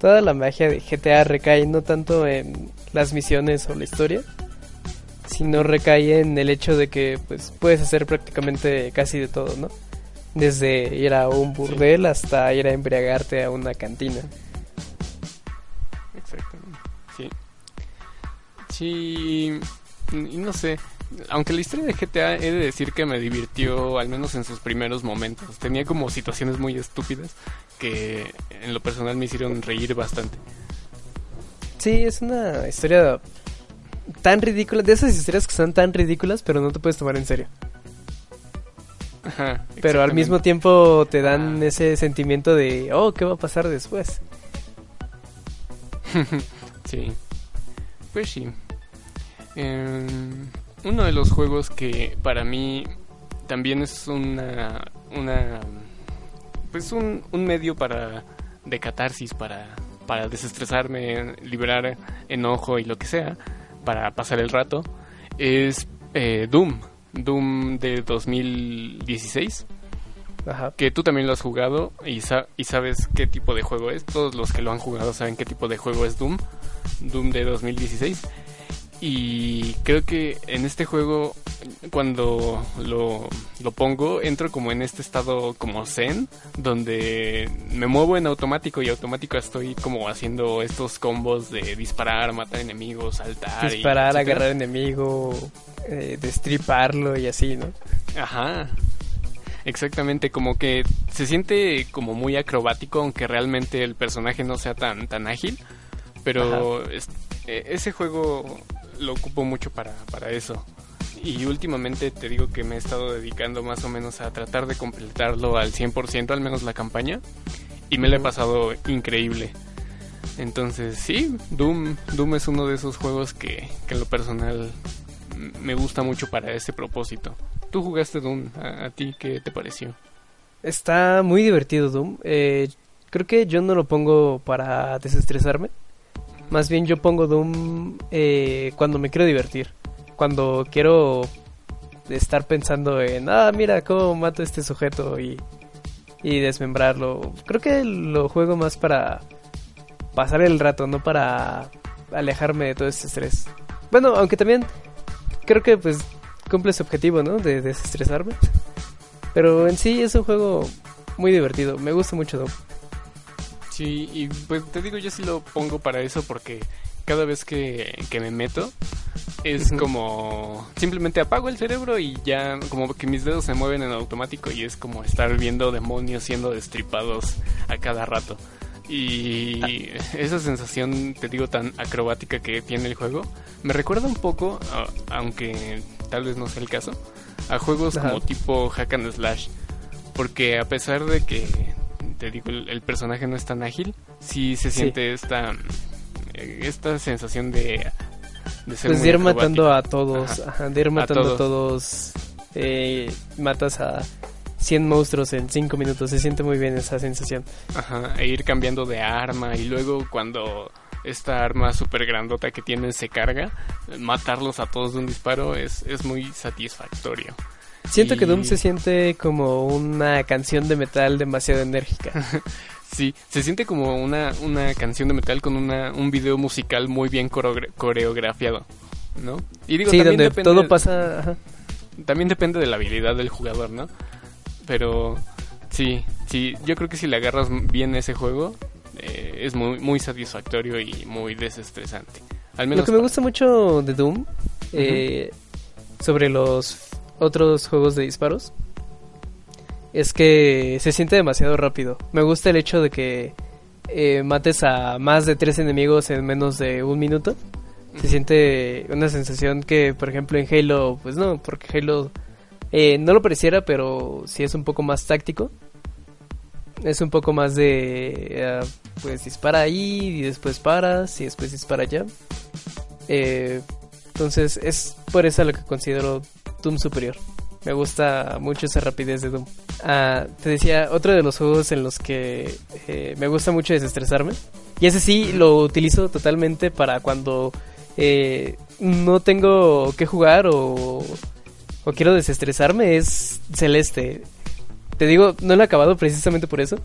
Toda la magia de GTA recae no tanto en las misiones o la historia, sino recae en el hecho de que pues puedes hacer prácticamente casi de todo, ¿no? Desde ir a un burdel hasta ir a embriagarte a una cantina. Exactamente. Sí. Sí, y no sé, aunque la historia de GTA he de decir que me divirtió al menos en sus primeros momentos. Tenía como situaciones muy estúpidas que en lo personal me hicieron reír bastante. Sí, es una historia tan ridícula, de esas historias que son tan ridículas, pero no te puedes tomar en serio. Ajá, pero al mismo tiempo te dan ah. ese sentimiento de, oh, ¿qué va a pasar después? sí, pues sí. Em, uno de los juegos que para mí también es una, una pues un, un medio para de catarsis para para desestresarme, liberar enojo y lo que sea, para pasar el rato, es eh, Doom. Doom de 2016. Ajá. Que tú también lo has jugado y, y sabes qué tipo de juego es. Todos los que lo han jugado saben qué tipo de juego es Doom. Doom de 2016. Y creo que en este juego, cuando lo, lo, pongo, entro como en este estado como zen, donde me muevo en automático y automático estoy como haciendo estos combos de disparar, matar enemigos, saltar. Disparar, agarrar enemigo, eh, destriparlo y así, ¿no? Ajá. Exactamente, como que se siente como muy acrobático, aunque realmente el personaje no sea tan, tan ágil. Pero e, ese juego lo ocupo mucho para, para eso. Y últimamente te digo que me he estado dedicando más o menos a tratar de completarlo al 100%, al menos la campaña. Y me lo he pasado increíble. Entonces, sí, Doom, Doom es uno de esos juegos que, que en lo personal me gusta mucho para ese propósito. ¿Tú jugaste Doom? ¿A, ti qué te pareció? Está muy divertido Doom. Eh, creo que yo no lo pongo para desestresarme. Más bien yo pongo Doom eh, cuando me quiero divertir. Cuando quiero estar pensando en, ah, mira cómo mato a este sujeto y, y desmembrarlo. Creo que lo juego más para pasar el rato, no para alejarme de todo este estrés. Bueno, aunque también creo que pues cumple su objetivo, ¿no? De desestresarme. Pero en sí es un juego muy divertido. Me gusta mucho Doom. Sí, y pues te digo, yo sí lo pongo para eso porque cada vez que, me meto es como simplemente apago el cerebro y ya como que mis dedos se mueven en automático y es como estar viendo demonios siendo destripados a cada rato. Y esa sensación, te digo, tan acrobática que tiene el juego, me recuerda un poco, aunque tal vez no sea el caso, a juegos como tipo hack and slash. Porque a pesar de que te digo, el, personaje no es tan ágil, sí se siente esta, eh, esta sensación de, de ser pues de ir matando a todos, de ir matando a todos, eh, matas a 100 monstruos en 5 minutos, se siente muy bien esa sensación. Ajá, e ir cambiando de arma y luego cuando esta arma super grandota que tienen se carga, matarlos a todos de un disparo es, es muy satisfactorio. Siento que Doom se siente como una canción de metal demasiado enérgica. sí, se siente como una, una canción de metal con una, un video musical muy bien coreografiado, ¿no? Y digo, sí, donde todo pasa... También depende de la habilidad del jugador, ¿no? Pero sí, sí, yo creo que si le agarras bien ese juego, eh, es muy, muy satisfactorio y muy desestresante. Al menos Lo que me gusta mucho de Doom, eh, sobre los otros juegos de disparos es que se siente demasiado rápido. Me gusta el hecho de que eh, mates a más de tres enemigos en menos de un minuto. Se siente una sensación que, por ejemplo, en Halo, pues no, porque Halo eh, no lo pareciera, pero sí es un poco más táctico. Es un poco más de, eh, pues dispara ahí y después paras y después dispara allá. entonces es por eso lo que considero Doom Superior. Me gusta mucho esa rapidez de Doom. Ah, te decía, otro de los juegos en los que eh, me gusta mucho desestresarme. Y ese sí lo utilizo totalmente para cuando eh, no tengo que jugar o, o quiero desestresarme es Celeste. Te digo, no lo he acabado precisamente por eso.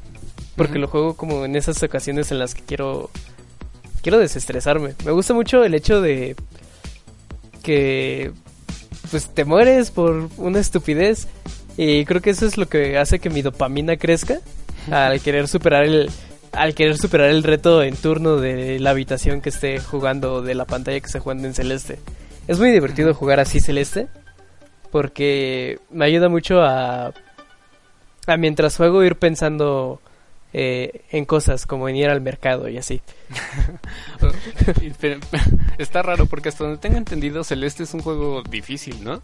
Porque lo juego como en esas ocasiones en las que quiero quiero desestresarme. Me gusta mucho el hecho de que pues te mueres por una estupidez y creo que eso es lo que hace que mi dopamina crezca al querer superar el al querer superar el reto en turno de la habitación que esté jugando de la pantalla que esté jugando en celeste. Es muy divertido jugar así celeste porque me ayuda mucho a a mientras juego ir pensando eh, en cosas como en ir al mercado y así. Está raro porque hasta donde tengo entendido Celeste es un juego difícil, ¿no?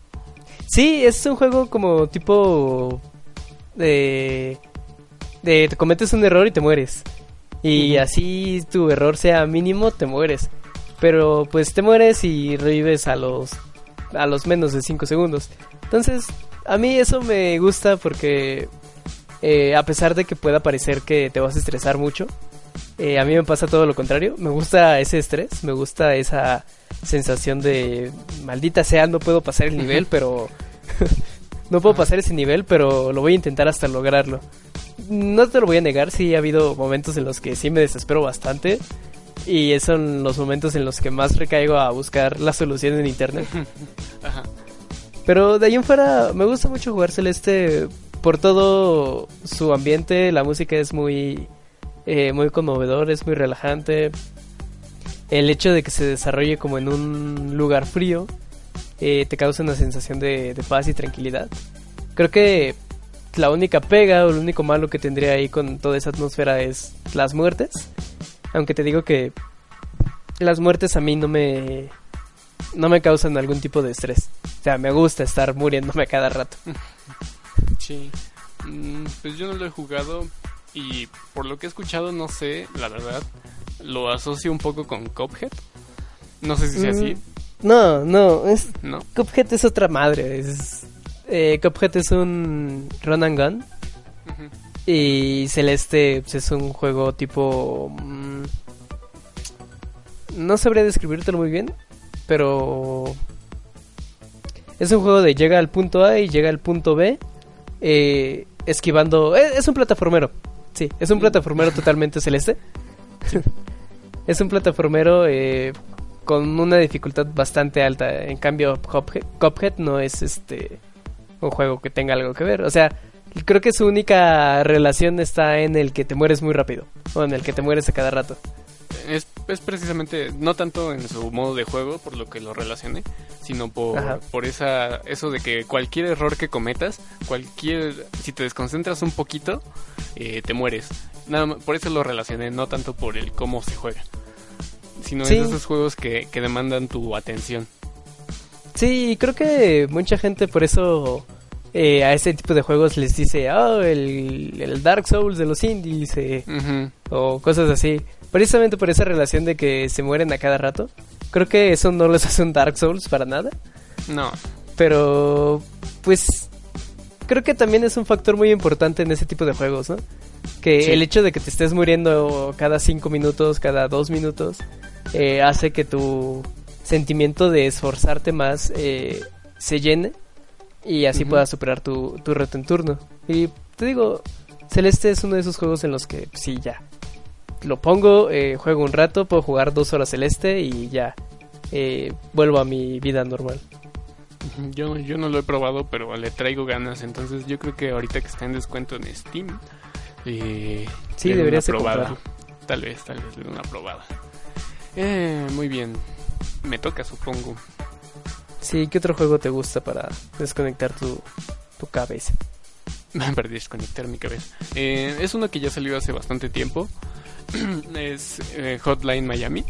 Sí, es un juego como tipo de de te cometes un error y te mueres. Y así tu error sea mínimo, te mueres. Pero pues te mueres y revives a los a los menos de 5 segundos. Entonces, a mí eso me gusta porque eh, a pesar de que pueda parecer que te vas a estresar mucho, eh, a mí me pasa todo lo contrario. Me gusta ese estrés, me gusta esa sensación de maldita sea, no puedo pasar el nivel, pero no puedo pasar ese nivel, pero lo voy a intentar hasta lograrlo. No te lo voy a negar, sí ha habido momentos en los que sí me desespero bastante. Y son los momentos en los que más recaigo a buscar la solución en internet. Pero de ahí en fuera me gusta mucho jugar Celeste por todo su ambiente, la música es muy, eh, muy conmovedor, es muy relajante. El hecho de que se desarrolle como en un lugar frío eh, te causa una sensación de, paz y tranquilidad. Creo que la única pega o lo único malo que tendría ahí con toda esa atmósfera es las muertes. Aunque te digo que las muertes a mí no me no me causan algún tipo de estrés. O sea, me gusta estar muriéndome cada rato. Sí. Mm, pues yo no lo he jugado y por lo que he escuchado no sé, la verdad, lo asocio un poco con Cuphead. No sé si sea así. Mm, no, no, es ¿No? Cuphead es otra madre. Es, eh, Cuphead es un run and gun. Y Celeste pues, es un juego tipo... Mm, no sabría describírtelo muy bien, pero... Es un juego de llega al punto A y llega al punto B eh, esquivando... Eh, es un plataformero, sí, es un plataformero totalmente celeste. es un plataformero eh, con una dificultad bastante alta. En cambio, Cuphead, no es este un juego que tenga algo que ver. O sea, creo que su única relación está en el que te mueres muy rápido o en el que te mueres a cada rato es, precisamente, no tanto en su modo de juego, por lo que lo relacioné, sino por, por esa, eso de que cualquier error que cometas, cualquier, si te desconcentras un poquito, eh, te mueres. Nada, por eso lo relacioné, no tanto por el cómo se juega, sino en esos juegos que, que demandan tu atención. Sí, creo que mucha gente por eso eh, a ese tipo de juegos les dice, oh, el, Dark Souls de los indies, eh", o cosas así. Precisamente por esa relación de que se mueren a cada rato. Creo que eso no les hace un Dark Souls para nada. No. Pero, pues, creo que también es un factor muy importante en ese tipo de juegos, ¿no? Que el hecho de que te estés muriendo cada cinco minutos, cada dos minutos, eh, hace que tu sentimiento de esforzarte más eh, se llene y así puedas superar tu, tu reto en turno. Y te digo, Celeste es uno de esos juegos en los que sí, ya, lo pongo, eh, juego un rato, puedo jugar dos horas celeste y ya eh, vuelvo a mi vida normal. Yo, yo no lo he probado, pero le traigo ganas. Entonces yo creo que ahorita que está en descuento en Steam, eh, sí, debería ser probada. Tal vez, tal vez le una probada. Eh, muy bien, me toca supongo. Sí, ¿qué otro juego te gusta para desconectar tu, tu cabeza? para desconectar mi cabeza. Eh, es uno que ya salió hace bastante tiempo. es eh, Hotline Miami.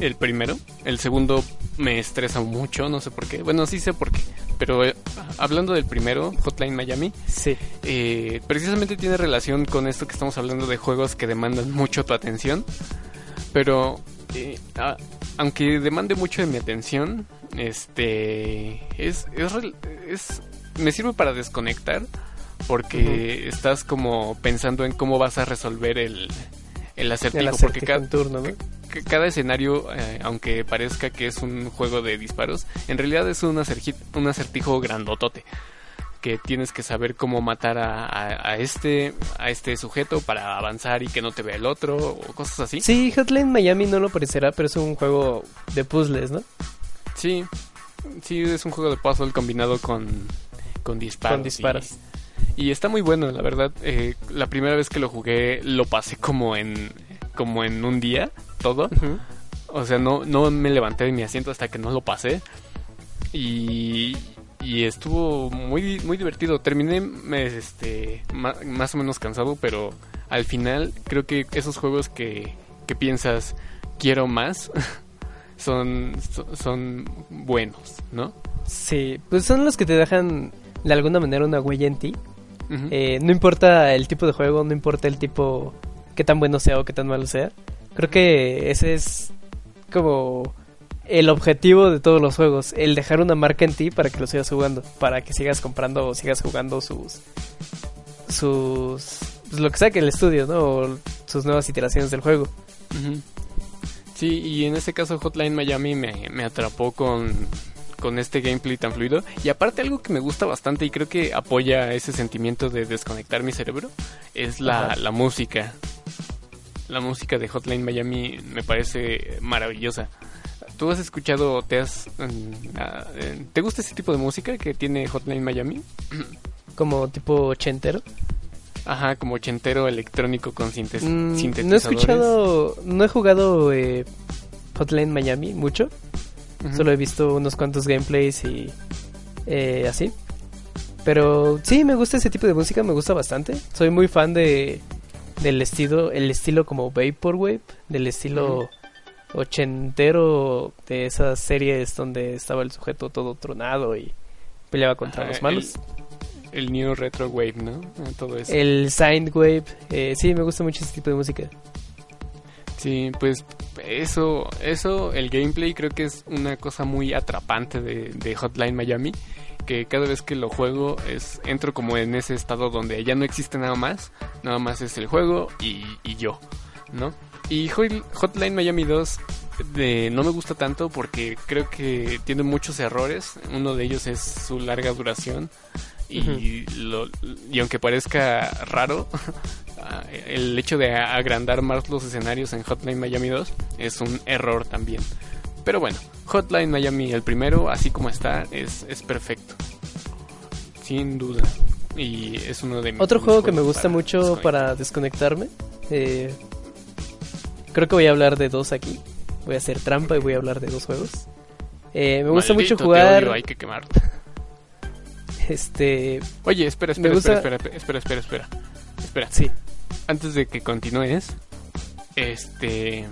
El primero. El segundo me estresa mucho, no sé por qué. Bueno, sí sé por qué. Pero eh, hablando del primero, Hotline Miami. Sí. Eh, precisamente tiene relación con esto que estamos hablando de juegos que demandan mucho tu atención. Pero aunque demande mucho de mi atención, este es, es, es me sirve para desconectar porque estás como pensando en cómo vas a resolver el, el acertijo, porque cada turno, que cada escenario, eh, aunque parezca que es un juego de disparos, en realidad es un, un acertijo grandotote que tienes que saber cómo matar a, a- a este a este sujeto para avanzar y que no te vea el otro o cosas así. Sí, Hotline Miami no lo parecerá, pero es un juego de puzzles, ¿no? Sí, sí, es un juego de puzzle combinado con, con disparos. Con disparos. Y, y está muy bueno, la verdad. Eh, la primera vez que lo jugué lo pasé como en, como en un día, todo. O sea, no, no me levanté de mi asiento hasta que no lo pasé. Y, y estuvo muy, muy divertido. Terminé este, más o menos cansado, pero al final creo que esos juegos que, que piensas quiero más son, son, son buenos, ¿no? Sí, pues son los que te dejan de alguna manera una huella en ti. Eh, no importa el tipo de juego, no importa el tipo, qué tan bueno sea o qué tan malo sea. Creo que ese es como el objetivo de todos los juegos, el dejar una marca en ti para que lo sigas jugando, para que sigas comprando o sigas jugando sus sus pues lo que saque el estudio, ¿no? O sus nuevas iteraciones del juego. Sí, y en este caso Hotline Miami me, me atrapó con, con este gameplay tan fluido. Y aparte algo que me gusta bastante y creo que apoya ese sentimiento de desconectar mi cerebro es la, la música. La música de Hotline Miami me parece maravillosa. ¿Tú has escuchado, te has... mm, ¿Te gusta ese tipo de música que tiene Hotline Miami? Como tipo ochentero. Ajá, como ochentero electrónico con sintes- Mm, sintetizadores. no he escuchado, no he jugado eh, Hotline Miami mucho. Solo he visto unos cuantos gameplays y eh, así. Pero sí, me gusta ese tipo de música, me gusta bastante. Soy muy fan de del estilo, el estilo como Vaporwave, del estilo ochentero de esas series donde estaba el sujeto todo tronado y peleaba contra Ajá, los malos. El, el New Retro Wave, ¿no? Eh, Todo eso. El Soundwave, eh, sí, me gusta mucho ese tipo de música. Sí, pues eso, eso, el gameplay creo que es una cosa muy atrapante de, de Hotline Miami, que cada vez que lo juego es entro como en ese estado donde ya no existe nada más, nada más es el juego y, y yo, ¿no? Y Hot- Hotline Miami 2 de, no me gusta tanto porque creo que tiene muchos errores, uno de ellos es su larga duración y, lo, y aunque parezca raro, el hecho de agrandar más los escenarios en Hotline Miami 2 es un error también. Pero bueno, Hotline Miami, el primero, así como está, es, es perfecto. Sin duda. Y es uno de mis Otro juego que me gusta para mucho desconectar. para desconectarme. eh, creo que voy a hablar de dos aquí. Voy a hacer trampa y voy a hablar de dos juegos. Eh, me gusta Maldito, mucho jugar. odio, hay que quemarte. Este. Oye, espera, espera, gusta- espera, espera, espera, espera, espera. Espera. Sí. Antes de que continúes, este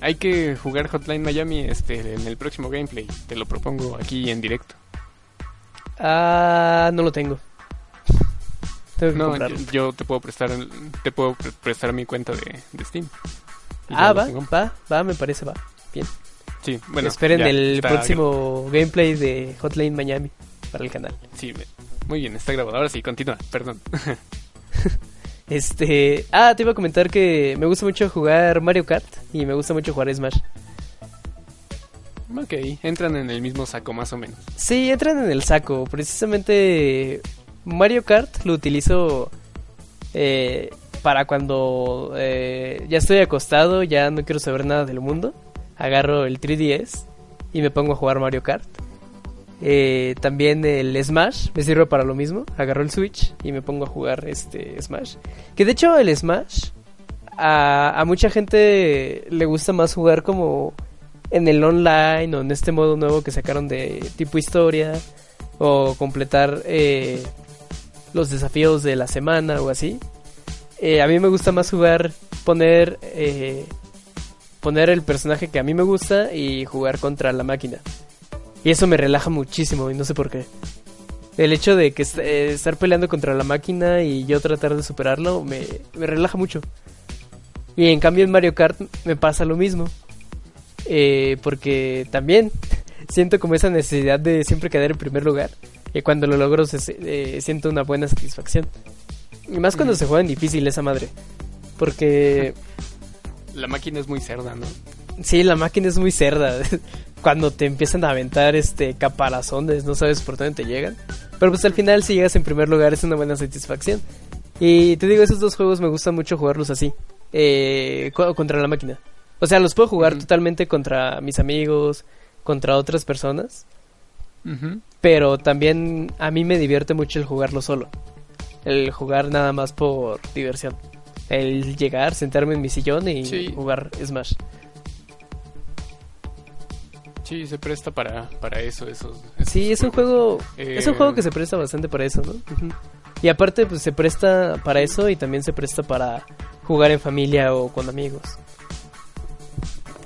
hay que jugar Hotline Miami este en el próximo gameplay. Te lo propongo aquí en directo. Ah, no lo tengo. Tengo que No, comprarlo. yo, te puedo prestar te puedo pre- prestar mi cuenta de, de Steam. Ah, va, va, va, me parece, va. Bien. Sí, bueno. Esperen el próximo gameplay de Hotline Miami para el canal. Sí, muy bien, está grabado. Ahora sí, continúa, perdón. Este. Ah, te iba a comentar que me gusta mucho jugar Mario Kart y me gusta mucho jugar Smash. ok, entran en el mismo saco más o menos. Sí, entran en el saco. Precisamente Mario Kart lo utilizo eh, para cuando eh, ya estoy acostado, ya no quiero saber nada del mundo. Agarro el 3DS y me pongo a jugar Mario Kart. Eh, también el Smash me sirve para lo mismo. Agarro el Switch y me pongo a jugar este Smash. Que de hecho el Smash a, mucha gente le gusta más jugar como en el online o en este modo nuevo que sacaron de tipo historia o completar eh, los desafíos de la semana o así. Eh, a mí me gusta más jugar, poner, eh, poner el personaje que a mí me gusta y jugar contra la máquina. Y eso me relaja muchísimo y no sé por qué. El hecho de que eh, estar peleando contra la máquina y yo tratar de superarlo me, me relaja mucho. Y en cambio en Mario Kart me pasa lo mismo. Eh, porque también siento como esa necesidad de siempre quedar en primer lugar. Y cuando lo logro se- eh, siento una buena satisfacción. Y más cuando se juega en difícil esa madre. Porque La máquina es muy cerda, ¿no? Sí, la máquina es muy cerda. Cuando te empiezan a aventar este caparazones, no sabes por dónde te llegan. Pero pues al final si llegas en primer lugar es una buena satisfacción. Y te digo, esos dos juegos me gusta mucho jugarlos así. Eh, contra la máquina. O sea, los puedo jugar totalmente contra mis amigos, contra otras personas. Pero también a mí me divierte mucho el jugarlo solo. El jugar nada más por diversión. El llegar, sentarme en mi sillón y jugar Smash. Sí, se presta para, para eso, esos, Sí, es un juego, es un juego que se presta bastante para eso, ¿no? Y aparte, pues se presta para eso y también se presta para jugar en familia o con amigos.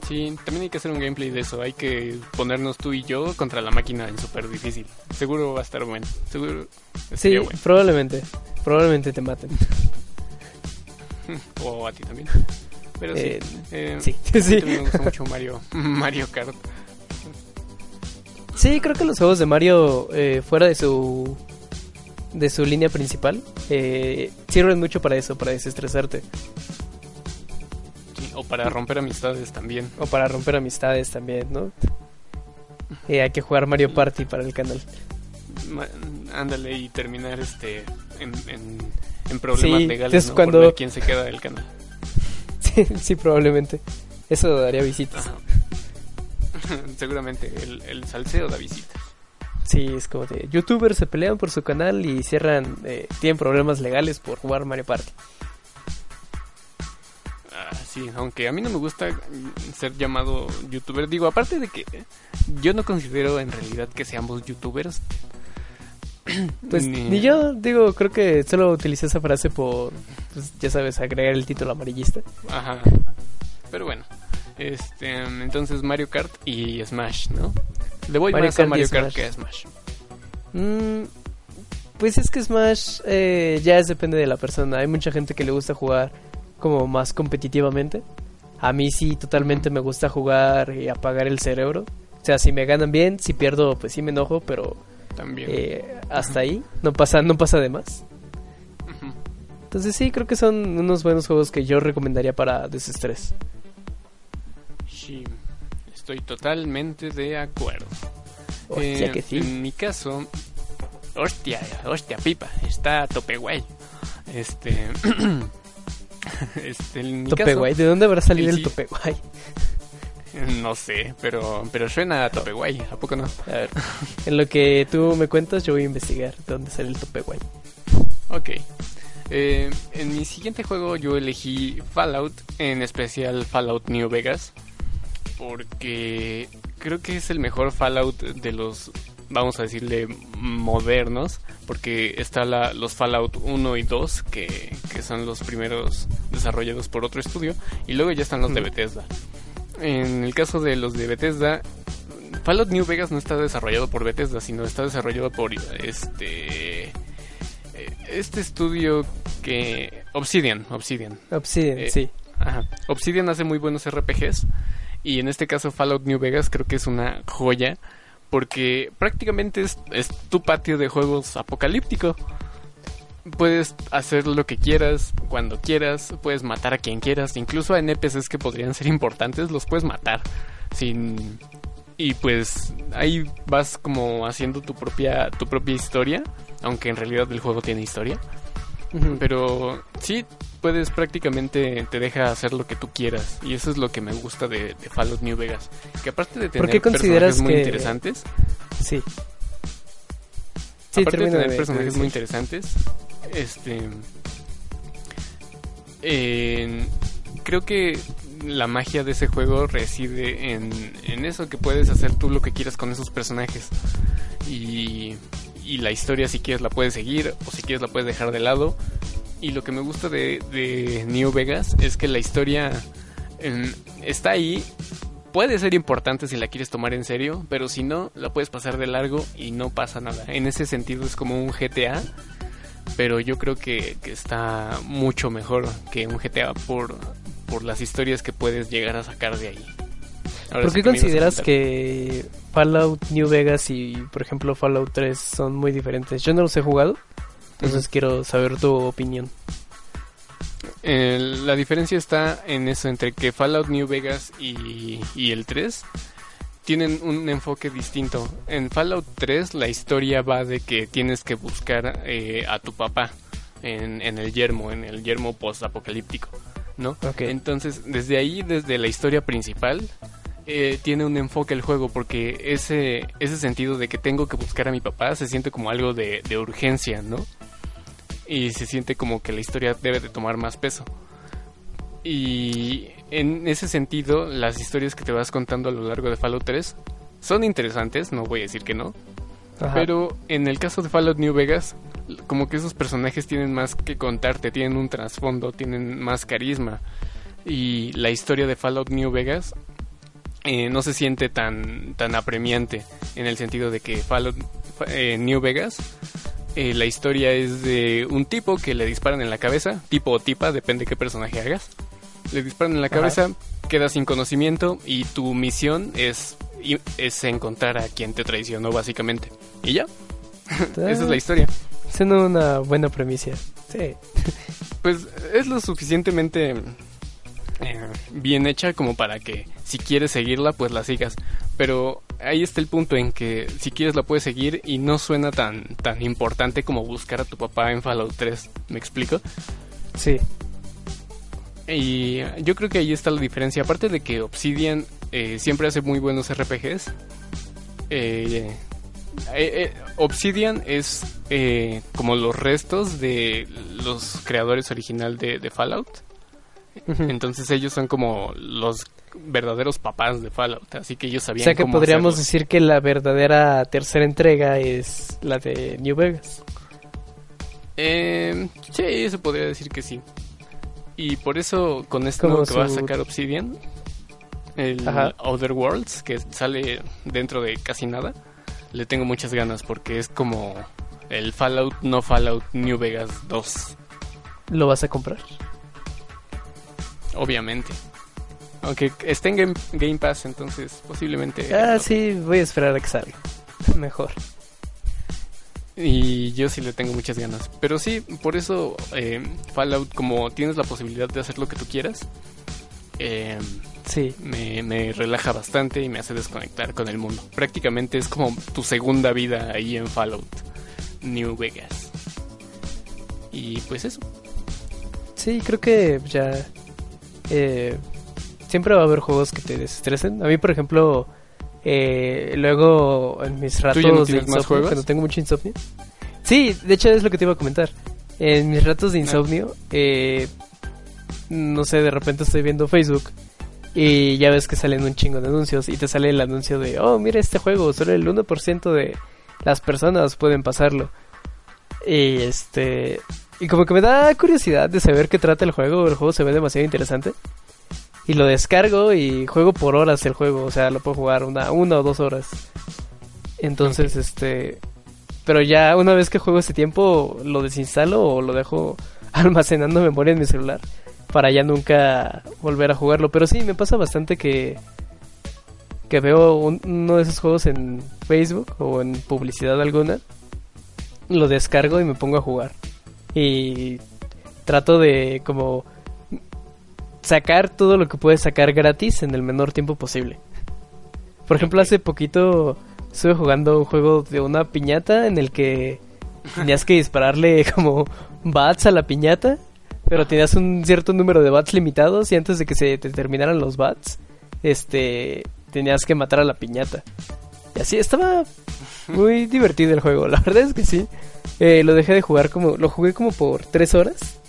Sí, también hay que hacer un gameplay de eso. Hay que ponernos tú y yo contra la máquina en súper difícil. Seguro va a estar bueno. Seguro. Sí, probablemente. Probablemente te maten. o a ti también. Pero sí. Eh, eh, sí, sí. me gusta mucho Mario, Mario Kart. Sí, creo que los juegos de Mario eh, fuera de su de su línea principal sirven mucho para eso, para desestresarte. O para romper amistades también. O para romper amistades también, ¿no? hay que jugar Mario Party para el canal. Ándale y terminar este en, en, problemas legales ¿no? cuando... Por quién se queda del canal. sí, sí, probablemente. Eso daría visitas. Seguramente el, el salseo da visitas. Sí, es como de youtubers se pelean por su canal y cierran, eh, tienen problemas legales por jugar Mario Party. Sí, aunque a mí no me gusta ser llamado youtuber. Digo, aparte de que yo no considero en realidad que seamos youtubers. Pues ni... yo, digo, creo que solo utilicé esa frase por, pues, ya sabes, agregar el título amarillista. Ajá. Pero bueno, este, entonces Mario Kart y Smash, ¿no? Le voy más a Mario Kart que a Smash. Mm, pues es que Smash eh, ya depende de la persona. Hay mucha gente que le gusta jugar como más competitivamente. A mí sí totalmente me gusta jugar y apagar el cerebro. O sea, si me ganan bien, si pierdo, pues sí me enojo, pero también eh, hasta ahí no pasa, no pasa de más. Entonces sí, creo que son unos buenos juegos que yo recomendaría para desestrés. Sí, estoy totalmente de acuerdo. Hostia, que sí. En mi caso, hostia, hostia, pipa, está a tope guay. Este, este, tope guay, ¿de dónde habrá salido el, tope guay? No sé, pero, pero suena a tope guay, ¿a poco no? A ver, en lo que tú me cuentas, yo voy a investigar de dónde sale el tope guay. Ok. Eh, en mi siguiente juego yo elegí Fallout, en especial Fallout New Vegas, porque creo que es el mejor Fallout de los vamos a decirle, modernos, porque está la, los Fallout 1 y 2, que, que, son los primeros desarrollados por otro estudio, y luego ya están los de Bethesda. En el caso de los de Bethesda, Fallout New Vegas no está desarrollado por Bethesda, sino está desarrollado por este este estudio que Obsidian, Obsidian. Obsidian, eh, sí. Ajá. Obsidian hace muy buenos RPGs y en este caso Fallout New Vegas creo que es una joya porque prácticamente es, tu patio de juegos apocalíptico. Puedes hacer lo que quieras, cuando quieras, puedes matar a quien quieras, incluso a NPCs que podrían ser importantes los puedes matar sin y pues ahí vas como haciendo tu propia tu propia historia, aunque en realidad el juego tiene historia. Pero sí, puedes prácticamente, te deja hacer lo que tú quieras. Y eso es lo que me gusta de, Fallout New Vegas. Que aparte de tener personajes muy interesantes. Sí. sí aparte de tener personajes muy interesantes, este... creo que la magia de ese juego reside en, en eso, que puedes hacer tú lo que quieras con esos personajes. Y y la historia si quieres la puedes seguir o si quieres la puedes dejar de lado. Y lo que me gusta de, New Vegas es que la historia em, está ahí, puede ser importante si la quieres tomar en serio, pero si no, la puedes pasar de largo y no pasa nada. En ese sentido es como un GTA, pero yo creo que, que está mucho mejor que un GTA por, por las historias que puedes llegar a sacar de ahí. ¿Por qué consideras que Fallout New Vegas y, por ejemplo, Fallout 3 son muy diferentes? Yo no los he jugado, entonces quiero saber tu opinión. la diferencia está en eso, entre que Fallout New Vegas y, y el 3 tienen un enfoque distinto. En Fallout 3 la historia va de que tienes que buscar eh, a tu papá en, en, el yermo, en el yermo post-apocalíptico, ¿no? Entonces, desde ahí, desde la historia principal, eh, tiene un enfoque el juego porque ese, ese sentido de que tengo que buscar a mi papá se siente como algo de, de urgencia, ¿no? Y se siente como que la historia debe de tomar más peso. Y en ese sentido, las historias que te vas contando a lo largo de Fallout 3 son interesantes, no voy a decir que no. Pero en el caso de Fallout New Vegas, como que esos personajes tienen más que contarte, tienen un trasfondo, tienen más carisma. Y la historia de Fallout New Vegas eh, no se siente tan, tan apremiante en el sentido de que Fallout eh, New Vegas eh, la historia es de un tipo que le disparan en la cabeza, tipo o tipa, depende qué personaje hagas le disparan en la cabeza, quedas sin conocimiento y tu misión es, es encontrar a quien te traicionó básicamente. Y ya, esa es la historia. Siendo una buena premisa. Sí. pues es lo suficientemente eh, bien hecha como para que si quieres seguirla, pues la sigas. Pero ahí está el punto en que si quieres la puedes seguir y no suena tan, tan importante como buscar a tu papá en Fallout 3. ¿Me explico? Sí. Y yo creo que ahí está la diferencia. Aparte de que Obsidian eh, siempre hace muy buenos RPGs. Eh, eh, Obsidian es como los restos de los creadores original de, Fallout. Entonces ellos son como los verdaderos papás de Fallout, así que ellos sabían. O sea que podríamos decir que la verdadera tercera entrega es la de New Vegas. sí, se podría decir que sí. Y por eso con esto que va a sacar Obsidian, el Other Worlds, que sale dentro de casi nada, le tengo muchas ganas porque es como el Fallout, no Fallout New Vegas 2. ¿Lo vas a comprar? Obviamente. Aunque esté en Game, Pass, entonces posiblemente... Ah, sí, voy a esperar a que salga. Mejor. Y yo sí le tengo muchas ganas. Pero sí, por eso eh, Fallout, como tienes la posibilidad de hacer lo que tú quieras, eh, sí. me, relaja bastante y me hace desconectar con el mundo. Prácticamente es como tu segunda vida ahí en Fallout New Vegas. Y pues eso. Sí, creo que ya... Eh, siempre va a haber juegos que te desestresen. A mí, por ejemplo eh, luego, en mis ratos de insomnio, cuando tengo mucho insomnio. Sí, de hecho es lo que te iba a comentar. En mis ratos de ah. insomnio, eh, no sé, de repente estoy viendo Facebook y ya ves que salen un chingo de anuncios y te sale el anuncio de, oh, mira este juego, solo el 1% de las personas pueden pasarlo. Y este... Y como que me da curiosidad de saber qué trata el juego, el juego se ve demasiado interesante y lo descargo y juego por horas el juego, o sea, lo puedo jugar una, una o dos horas. Entonces, este... Pero ya una vez que juego ese tiempo, lo desinstalo o lo dejo almacenando memoria en mi celular para ya nunca volver a jugarlo. Pero sí, me pasa bastante que, que veo uno de esos juegos en Facebook o en publicidad alguna, lo descargo y me pongo a jugar. Y trato de como sacar todo lo que puedes sacar gratis en el menor tiempo posible. Por ejemplo, hace poquito estuve jugando un juego de una piñata en el que tenías que dispararle como bats a la piñata, pero tenías un cierto número de bats limitados y antes de que se te terminaran los bats, este, tenías que matar a la piñata. Y así estaba muy divertido el juego, la verdad es que sí. Eh, lo dejé de jugar como, lo jugué como por tres horas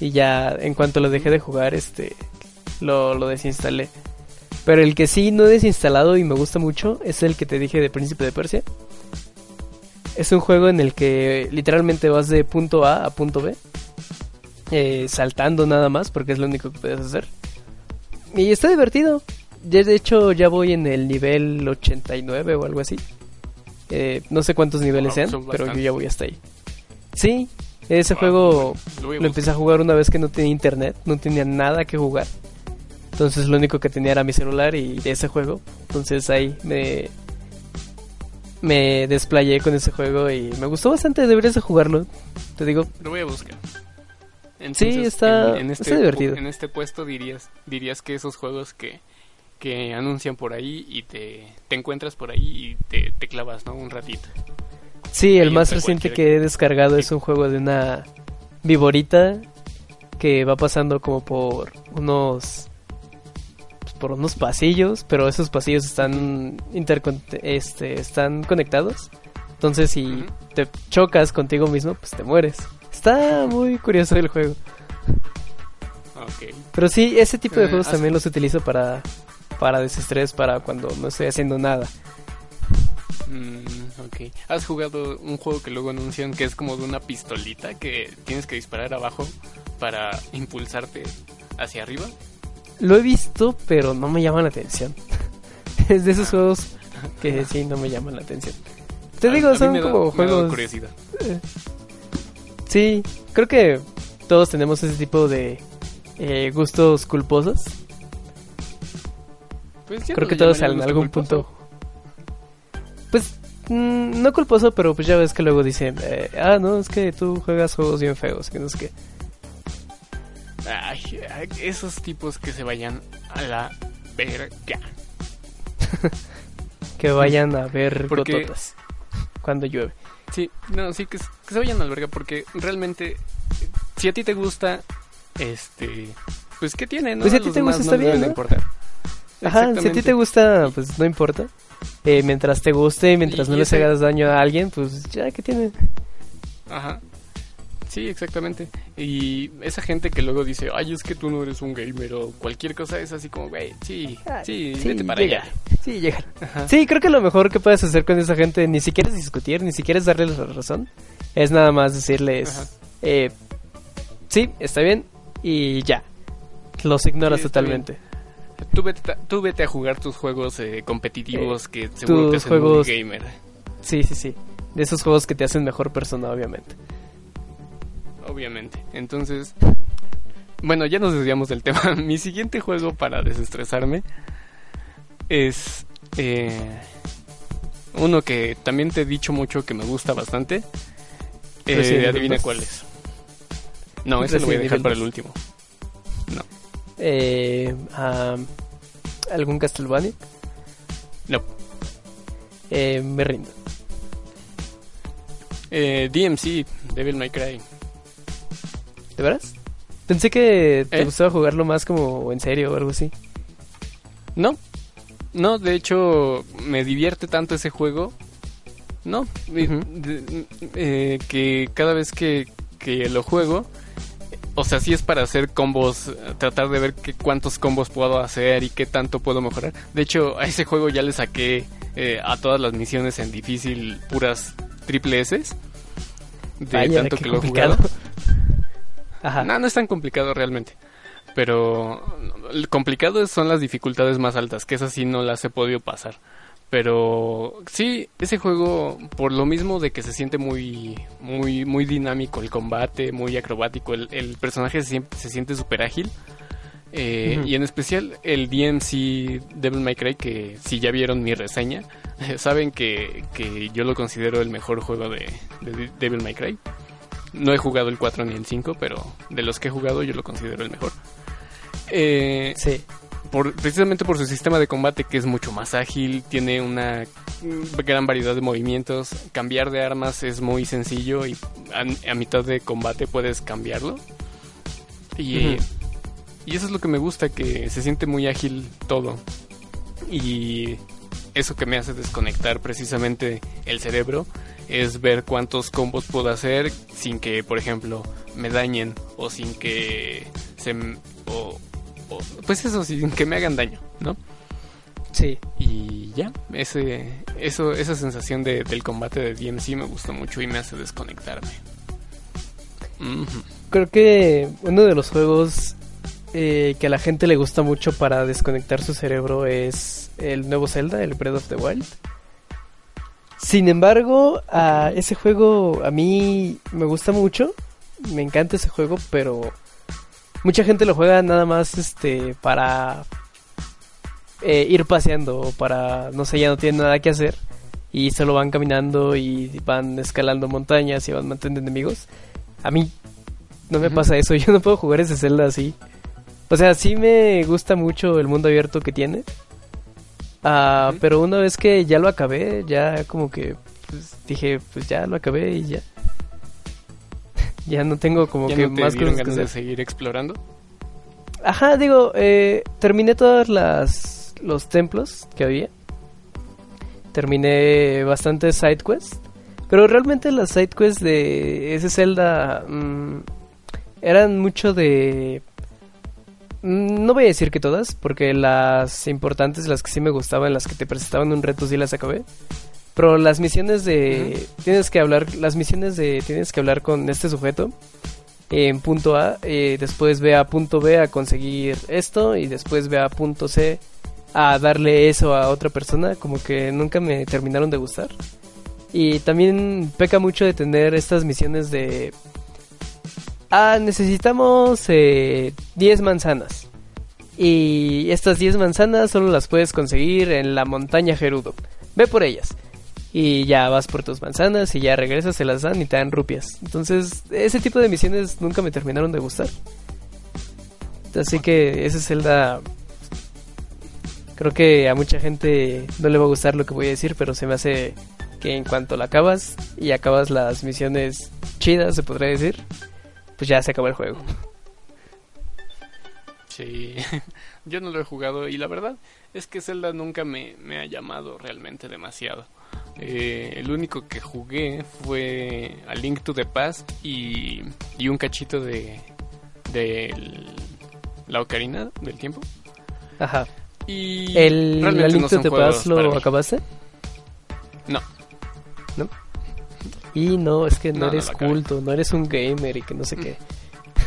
y ya en cuanto lo dejé de jugar, este, lo, lo desinstalé. Pero el que sí no he desinstalado y me gusta mucho es el que te dije de Príncipe de Persia. Es un juego en el que literalmente vas de punto A a punto B. Eh, saltando nada más porque es lo único que puedes hacer. Y está divertido. de hecho ya voy en el nivel 89 o algo así. Eh, no sé cuántos niveles sean, pero yo ya voy hasta ahí. Sí, ese juego lo, empecé a jugar una vez que no tenía internet, no tenía nada que jugar. Entonces lo único que tenía era mi celular y ese juego. Entonces ahí me me desplayé con ese juego y me gustó bastante, deberías de jugarlo. Te digo. Lo voy a buscar. Entonces, Sí, está- en, en este, está divertido. En este puesto dirías, dirías que esos juegos que, que anuncian por ahí y te, te encuentras por ahí y te, te clavas, ¿no? Un ratito. Sí, el más reciente cualquier- que he descargado es un juego de una viborita que va pasando como por unos pues, por unos pasillos, pero esos pasillos están intercon- este están conectados. Entonces, si te chocas contigo mismo, pues te mueres. Está muy curioso el juego. Pero sí, ese tipo de Eh, juegos también los utilizo para para desestrés, para cuando no estoy haciendo nada. Mm, ok. ¿Has jugado un juego que luego anuncian que es como de una pistolita que tienes que disparar abajo para impulsarte hacia arriba? Lo he visto, pero no me llama la atención. es de esos Ah. juegos que sí no me llaman la atención. Te A- digo, a son me da- como me juegos. curiosidad. Sí, creo que todos tenemos ese tipo de eh, gustos culposos. Pues creo no que todos en algún culposo. punto. Mm, no culposo, pero pues ya ves que luego dicen, eh, ah, no, es que tú juegas juegos bien feos, que no. Ay, ay, esos tipos que se vayan a la verga. Que vayan a ver Porque- gototas cuando llueve. Sí, no, sí, que, que se vayan al verga porque realmente si a ti te gusta, este, pues qué tiene, ¿no? Pues si a ti te gusta, no está bien, ¿no? importar. Ajá, si a ti te gusta, pues no importa. Eh, mientras te guste, mientras Y- no y les ese- hagas daño a alguien, pues ya, ¿qué tiene? Ajá. Sí, exactamente. Y esa gente que luego dice, ay, es que tú no eres un gamer o cualquier cosa es así como, güey, sí, Ah, sí, vete para llega. allá. Sí, llega. Ajá. Sí, creo que lo mejor que puedes hacer con esa gente ni siquiera es discutir, ni siquiera es darles la razón. Es nada más decirles, eh, sí, está bien, y ya. Los ignoras Sí, totalmente. Tú vete, a- tú vete a jugar tus juegos eh, competitivos que seguro tus te hacen juegos- muy gamer. Sí, sí, sí. De esos juegos que te hacen mejor persona, obviamente. Obviamente. Entonces, bueno, ya nos desviamos del tema. Mi siguiente juego para desestresarme es eh, uno que también te he dicho mucho que me gusta bastante. Eh, adivina 2. cuál es. No, ese lo voy a dejar para el 2. último. Eh, am, ¿Algún Castlevania? No. Eh, me rindo. Eh, DMC, Devil May Cry. ¿De veras? Pensé que te ¿Eh? gustaba jugarlo más como en serio o algo así. No, no, de hecho me divierte tanto ese juego. No, de- eh, que cada vez que, que lo juego, o sea, sí es para hacer combos, eh, tratar de ver qué, cuántos combos puedo hacer y qué tanto puedo mejorar. De hecho, a ese juego ya le saqué eh, a todas las misiones en difícil puras triple S. De Vaya, tanto que lo he jugado. Ajá. No, no es tan complicado realmente. Pero complicado son las dificultades más altas, que esas sí no las he podido pasar. Pero sí, ese juego, por lo mismo de que se siente muy, muy, muy dinámico el combate, muy acrobático, el, el personaje se, se siente súper ágil. Eh. Y en especial el DMC Devil May Cry, que si ya vieron mi reseña, saben que, que yo lo considero el mejor juego de, de Devil May Cry. No he jugado el 4 ni el 5, pero de los que he jugado yo lo considero el mejor. Eh, Sí. Por, precisamente por su sistema de combate que es mucho más ágil, tiene una gran variedad de movimientos, cambiar de armas es muy sencillo y a, a mitad de combate puedes cambiarlo. Y, y eso es lo que me gusta, que se siente muy ágil todo. Y eso que me hace desconectar precisamente el cerebro es ver cuántos combos puedo hacer sin que, por ejemplo, me dañen o sin que se... o- pues eso, sin que me hagan daño, ¿no? Sí. Y ya, ese, eso, esa sensación de- del combate de DMC me gusta mucho y me hace desconectarme. Creo que uno de los juegos eh, que a la gente le gusta mucho para desconectar su cerebro es el nuevo Zelda, el Breath of the Wild. Sin embargo, a ese juego a mí me gusta mucho, me encanta ese juego, pero mucha gente lo juega nada más este para eh, ir paseando o para no sé, ya no tienen nada que hacer y solo van caminando y van escalando montañas y van matando enemigos. A mí no me pasa eso. Yo no puedo jugar ese Zelda así. O sea, sí me gusta mucho el mundo abierto que tiene. Ah, pero una vez que ya lo acabé, ya como que pues, dije, pues ya lo acabé y ya. Ya no tengo como que más cosas que de seguir explorando. Ajá, digo, eh, terminé todas las los templos que había. Terminé bastantes side quests, pero realmente las side quests de ese Zelda mm, eran mucho de mm, no voy a decir que todas, porque las importantes, las que sí me gustaban, las que te presentaban un reto, sí las acabé. Pero las misiones de... Tienes que hablar... Las misiones de... Tienes que hablar con este sujeto en punto A, eh, después ve a punto B a conseguir esto y después ve a punto C a darle eso a otra persona, como que nunca me terminaron de gustar. Y también peca mucho de tener estas misiones de... Ah, necesitamos 10 eh, manzanas. Y estas 10 manzanas solo las puedes conseguir en la montaña Gerudo. Ve por ellas y ya vas por tus manzanas y ya regresas, se las dan y te dan rupias. Entonces, ese tipo de misiones nunca me terminaron de gustar. Así que ese Zelda creo que a mucha gente no le va a gustar lo que voy a decir, pero se me hace que en cuanto la acabas y acabas las misiones chidas, se podría decir, pues ya se acaba el juego. Sí, yo no lo he jugado y la verdad es que Zelda nunca me, me ha llamado realmente demasiado. Eh, el único que jugué fue A Link to the Past y, y un cachito de, de la ocarina del tiempo. Ajá. Y ¿El A Link to the Past lo acabaste? No. ¿No? Y no, es que no, eres culto, no eres un gamer y que no sé qué.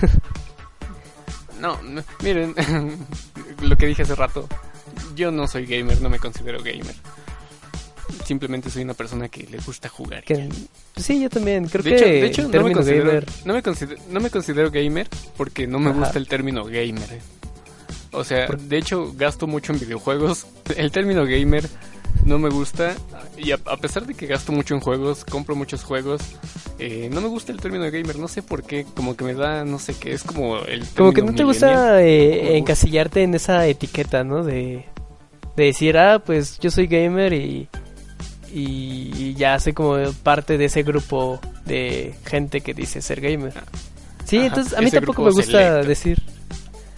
no, miren, lo que dije hace rato. Yo no soy gamer, no me considero gamer simplemente soy una persona que le gusta jugar. sí, yo también. Creo que de hecho no me, considero, gamer... no, me considero, gamer porque no me gusta el término gamer. O sea, de hecho gasto mucho en videojuegos. El término gamer no me gusta. Y a, pesar de que gasto mucho en juegos, compro muchos juegos, eh, no me gusta el término gamer. No sé por qué. Como que me da, no sé qué. Es como el. Como que no te gusta eh, encasillarte en esa etiqueta, ¿no? De, de decir, ah, pues yo soy gamer y y, ya soy como parte de ese grupo de gente que dice ser gamer. Sí, entonces a mí tampoco me gusta decir...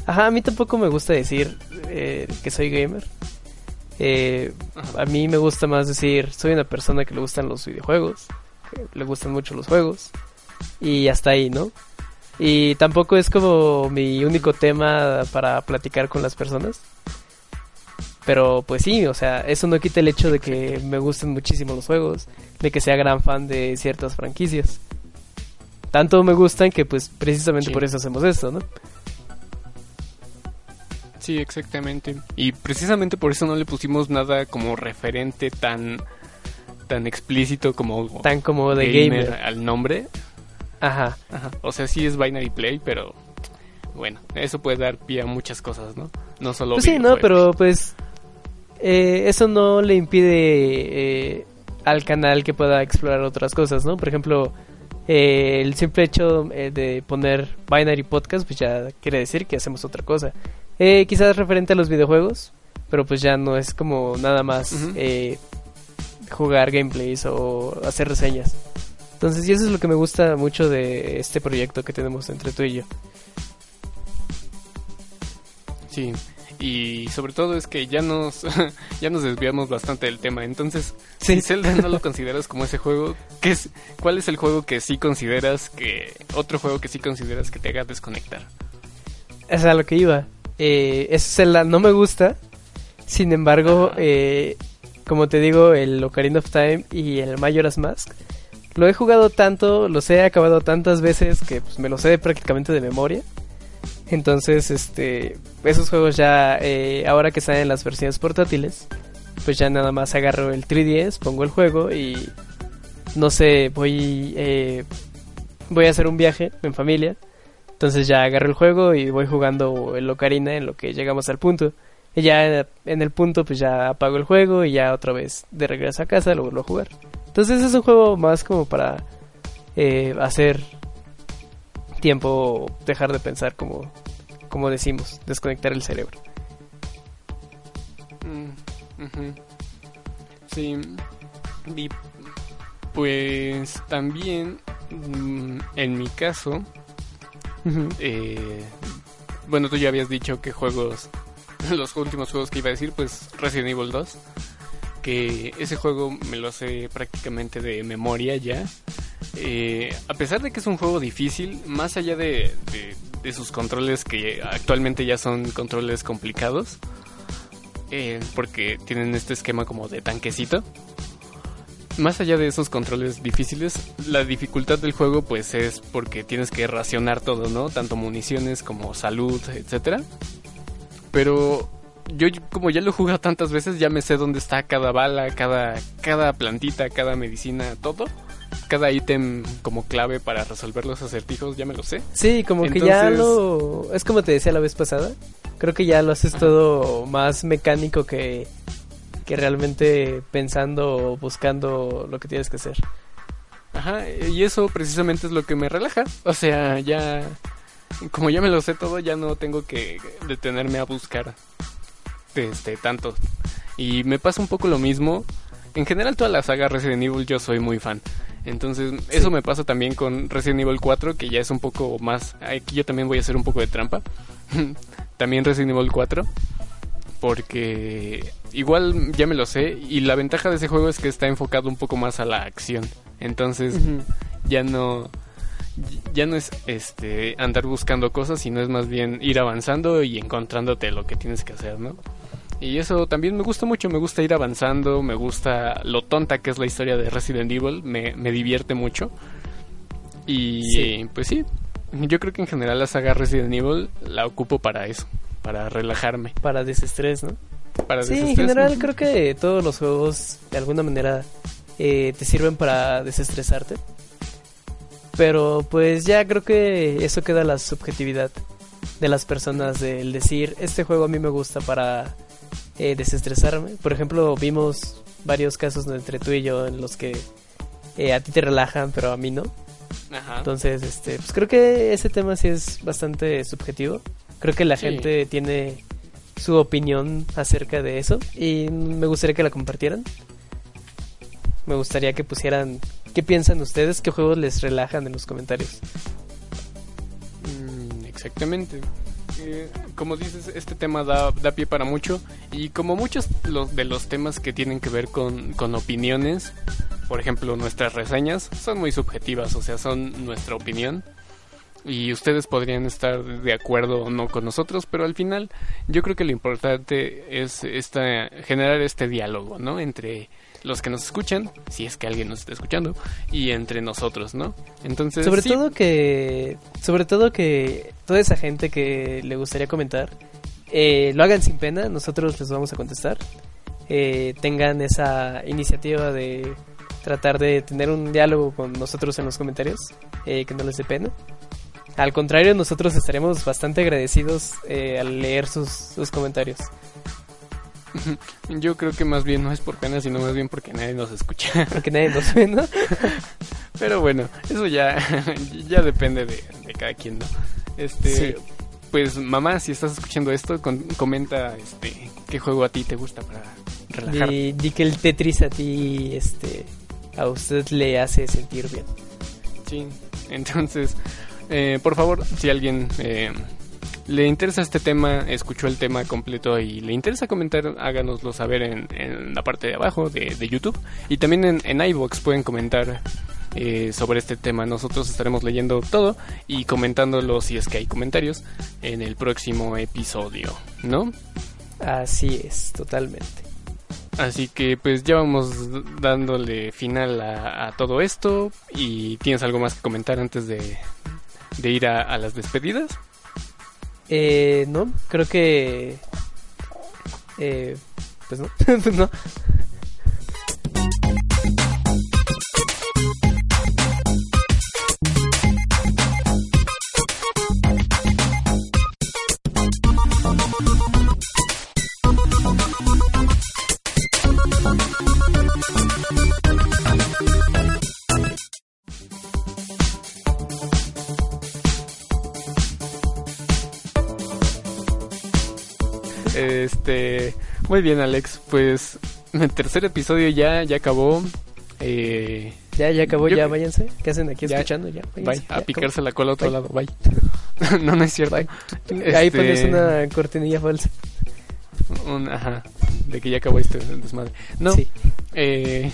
Ajá, a mí tampoco me gusta decir eh, que soy gamer. Eh, a mí me gusta más decir, soy una persona que le gustan los videojuegos, que le gustan mucho los juegos, y hasta ahí, ¿no? Y tampoco es como mi único tema para platicar con las personas. Pero pues sí, o sea, eso no quita el hecho de que me gusten muchísimo los juegos, de que sea gran fan de ciertas franquicias. Tanto me gustan que pues precisamente por eso hacemos esto, ¿no? Sí, exactamente. Y precisamente por eso no le pusimos nada como referente tan tan explícito como tan como de gamer, al nombre. Ajá. Ajá. O sea, sí es binary play, pero bueno, eso puede dar pie a muchas cosas, ¿no? No solo Pues sí, no, pero pues eh, eso no le impide eh, al canal que pueda explorar otras cosas, ¿no? Por ejemplo, eh, el simple hecho de poner Binary Podcast, pues ya quiere decir que hacemos otra cosa. quizás referente a los videojuegos, pero pues ya no es como nada más jugar gameplays o hacer reseñas. Entonces, y eso es lo que me gusta mucho de este proyecto que tenemos entre tú y yo. Sí, y sobre todo es que ya nos ya nos desviamos bastante del tema. Entonces, si Zelda no lo consideras como ese juego, ¿qué es, ¿cuál es el juego que sí consideras que otro juego que sí consideras que te haga desconectar? Es a lo que iba. Eh, ese Zelda no me gusta. Sin embargo, eh, como te digo, el Ocarina of Time y el Majora's Mask lo he jugado tanto, los he acabado tantas veces que pues, me lo sé prácticamente de memoria. Entonces, este, esos juegos ya, eh, ahora que están en las versiones portátiles, pues ya nada más agarro el 3DS, pongo el juego y no sé, voy, eh, voy a hacer un viaje en familia. Entonces ya agarro el juego y voy jugando el Ocarina en lo que llegamos al punto. Y ya en el punto pues ya apago el juego y ya otra vez de regreso a casa lo vuelvo a jugar. Entonces es un juego más como para eh, hacer tiempo dejar de pensar como, como decimos, desconectar el cerebro. Mm. Sí. Y pues también, mm, en mi caso, eh, bueno, tú ya habías dicho que juegos, los últimos juegos que iba a decir, pues Resident Evil 2, que ese juego me lo sé prácticamente de memoria ya. Eh, a pesar de que es un juego difícil, más allá de, de- sus controles que actualmente ya son controles complicados, eh, porque tienen este esquema como de tanquecito. Más allá de esos controles difíciles, la dificultad del juego pues es porque tienes que racionar todo, ¿no? Tanto municiones como salud, etcétera. Pero yo como ya lo he jugado tantas veces, ya me sé dónde está cada bala, cada cada plantita, cada medicina, todo. Cada ítem como clave para resolver los acertijos, ya me lo sé. Sí, como que ya lo... Es como te decía la vez pasada. Creo que ya lo haces Ajá. todo más mecánico que, que realmente pensando o buscando lo que tienes que hacer. Ajá, y eso precisamente es lo que me relaja. O sea, ya. Como ya me lo sé todo, ya no tengo que detenerme a buscar este tanto. Y me pasa un poco lo mismo. En general, toda la saga Resident Evil yo soy muy fan. Entonces, eso me pasa también con Resident Evil 4, que ya es un poco más. Aquí yo también voy a hacer un poco de trampa. también Resident Evil 4. Porque igual ya me lo sé. Y la ventaja de ese juego es que está enfocado un poco más a la acción. Entonces, ya no ya no es este andar buscando cosas sino es más bien ir avanzando y encontrándote lo que tienes que hacer no y eso también me gusta mucho me gusta ir avanzando me gusta lo tonta que es la historia de Resident Evil me, me divierte mucho y Sí. pues sí yo creo que en general la saga Resident Evil la ocupo para eso para relajarme Para desestrés, ¿no? para Sí, en general Ujú. creo que todos los juegos de alguna manera eh, te sirven para desestresarte. Pero pues ya creo que eso queda la subjetividad de las personas del decir, este juego a mí me gusta para eh, desestresarme. Por ejemplo, vimos varios casos entre tú y yo en los que eh, a ti te relajan, pero a mí no. Ajá. Entonces, este, pues creo que ese tema sí es bastante subjetivo. Creo que la Sí. gente tiene su opinión acerca de eso y me gustaría que la compartieran. Me gustaría que pusieran qué piensan ustedes, qué juegos les relajan en los comentarios. Mm, exactamente. Eh, como dices, este tema da, da pie para mucho y como muchos de los temas que tienen que ver con, con opiniones, por ejemplo nuestras reseñas, son muy subjetivas, o sea, son nuestra opinión y ustedes podrían estar de acuerdo o no con nosotros, pero al final yo creo que lo importante es esta, generar este diálogo, ¿no? Entre los que nos escuchan, si es que alguien nos está escuchando, y entre nosotros, ¿no? Entonces, Sobre sí, todo que sobre todo que toda esa gente que le gustaría comentar eh, lo hagan sin pena, nosotros les vamos a contestar. Eh, tengan esa iniciativa de tratar de tener un diálogo con nosotros en los comentarios, eh, que no les dé pena. Al contrario, nosotros estaremos bastante agradecidos eh, al leer sus, sus comentarios. Yo creo que más bien no es por pena, sino más bien porque nadie nos escucha. Porque nadie nos ve, ¿no? Pero bueno, eso ya, ya depende de, de cada quien, ¿no? Este, Sí. pues mamá, si estás escuchando esto, con- comenta este qué juego a ti te gusta para relajarte. Di, di que el Tetris a ti, este, a usted le hace sentir bien. Sí, entonces, eh, por favor, si alguien eh, le interesa este tema, escuchó el tema completo y le interesa comentar, háganoslo saber en, en la parte de abajo de, de YouTube. Y también en, en iVoox pueden comentar eh, sobre este tema. Nosotros estaremos leyendo todo y comentándolo si es que hay comentarios en el próximo episodio, ¿no? Así es, totalmente. Así que pues ya vamos dándole final a, a todo esto y tienes algo más que comentar antes de, de ir a, a las despedidas. Eh, no, creo que... Eh, pues no, pues no. Este, muy bien, Alex. Pues el tercer episodio ya, ya acabó. Eh, ya, ya acabó, ya váyanse. ¿Qué hacen aquí Ya. escuchando? Ya, bye, a ya, picarse la cola a otro Bye. lado. Bye. no, no es cierto. Ahí Este, pones una cortinilla falsa. un- ajá, de que ya acabó este desmadre. No, Sí. eh,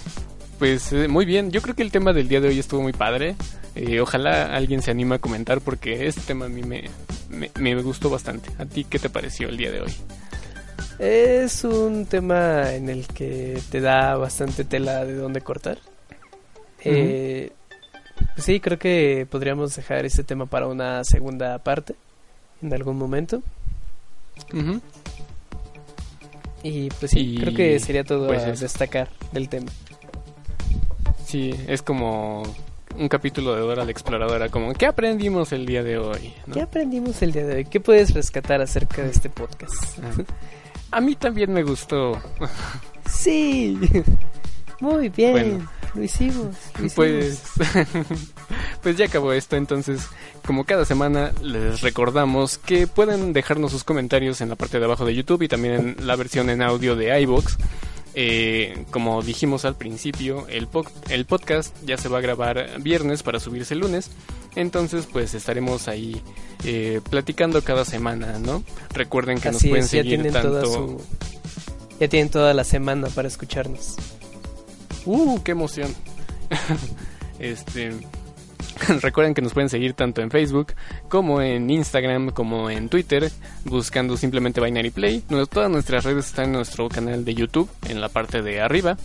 pues eh, muy bien. Yo creo que el tema del día de hoy estuvo muy padre. Eh, ojalá alguien se anime a comentar porque este tema a mí me, me, me gustó bastante. ¿A ti qué te pareció el día de hoy? Es un tema en el que te da bastante tela de dónde cortar. Eh, pues sí, creo que podríamos dejar ese tema para una segunda parte en algún momento. Y pues sí, Y, creo que sería todo pues, a destacar del tema. Sí, es como un capítulo de Dora la Exploradora, como ¿qué aprendimos el día de hoy? ¿no? ¿Qué aprendimos el día de hoy? ¿Qué puedes rescatar acerca de este podcast? Ah. A mí también me gustó. Sí, muy bien, Bueno. lo hicimos. lo hicimos. Pues, pues ya acabó esto, entonces como cada semana les recordamos que pueden dejarnos sus comentarios en la parte de abajo de YouTube y también en la versión en audio de iVoox. Eh, como dijimos al principio, el, po- el podcast ya se va a grabar viernes para subirse el lunes. Entonces, pues estaremos ahí eh, platicando cada semana, ¿no? Recuerden que nos Así pueden es, seguir tanto. su... Ya tienen toda la semana para escucharnos. ¡Uh, qué emoción! este. Recuerden que nos pueden seguir tanto en Facebook como en Instagram como en Twitter buscando simplemente Binary Play. Todas nuestras redes están en nuestro canal de YouTube en la parte de arriba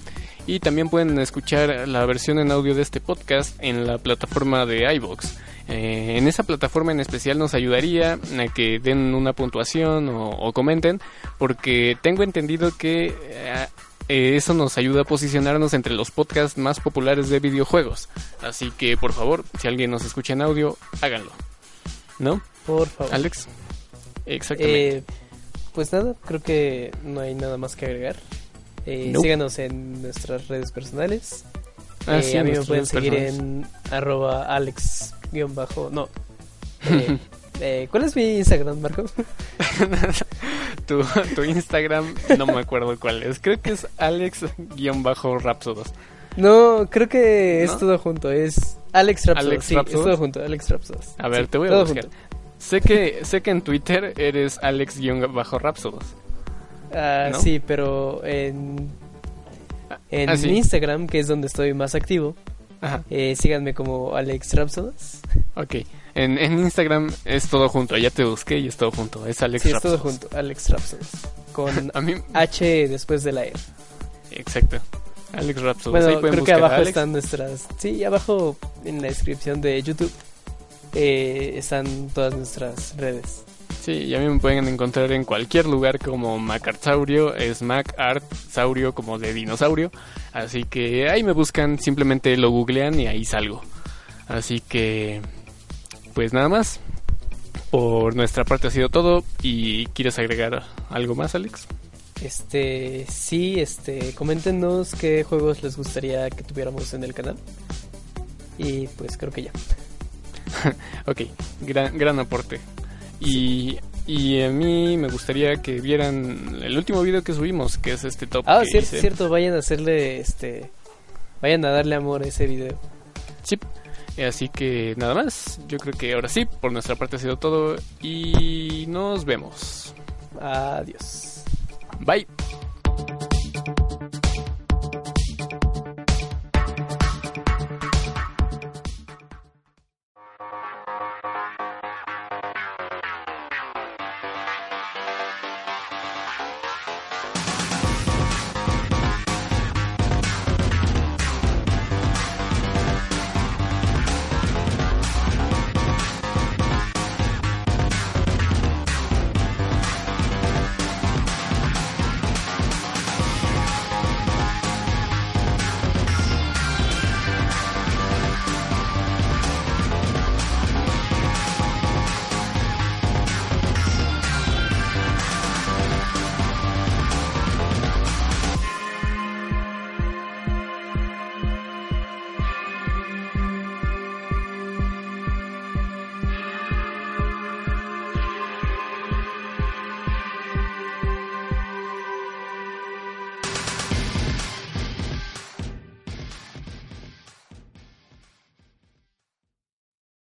y también pueden escuchar la versión en audio de este podcast en la plataforma de iVoox. Eh, en esa plataforma en especial nos ayudaría a que den una puntuación o, o comenten porque tengo entendido que eh, eh, eso nos ayuda a posicionarnos entre los podcasts más populares de videojuegos. Así que por favor, si alguien nos escucha en audio, háganlo. ¿No? Por favor. Alex. Exactamente. Eh, pues nada, creo que no hay nada más que agregar. Eh. Síganos en nuestras redes personales. Ah, sí, a mí me pueden seguir personales. en arroba alex guion bajo no Eh, ¿cuál es mi Instagram Marco? tu, tu Instagram, no me acuerdo cuál es. Creo que es Alex-Rapsodos. no creo que es todo junto es Alex Rapsodos Alex sí, Rapsodos. es todo junto Alex Rapsodos A ver, Sí, te voy a buscar. junto. Sé que, sé que en Twitter eres Alex-Rapsodos. Ah, ¿No? sí pero en en Ah, sí. Instagram que es donde estoy más activo eh, síganme como Alex Rapsodos ok. En, en Instagram es todo junto. Ya te busqué y es todo junto. Es Alex sí es todo junto Alex Rapsodos con A mí, H después de la E exacto. Alex Rapsodos. Ahí Bueno, pueden creo que abajo están nuestras. Sí, abajo en la descripción de YouTube eh, están todas nuestras redes. Sí, y a mí me pueden encontrar en cualquier lugar como Macartsaurio, es Macartsaurio como de dinosaurio. Así que ahí me buscan, simplemente lo googlean y ahí salgo. Así que, pues nada más. Por nuestra parte ha sido todo. ¿Y quieres agregar algo más, Alex? Este, sí, este, coméntenos qué juegos les gustaría que tuviéramos en el canal. Y pues creo que ya. Ok, gran, gran aporte. Y, y a mí me gustaría que vieran el último video que subimos, que es este top. Ah, que cierto, hice. cierto, vayan a hacerle este vayan a darle amor a ese video. Sí. Así que nada más. Yo creo que ahora sí, por nuestra parte ha sido todo. Y nos vemos. Adiós. Bye.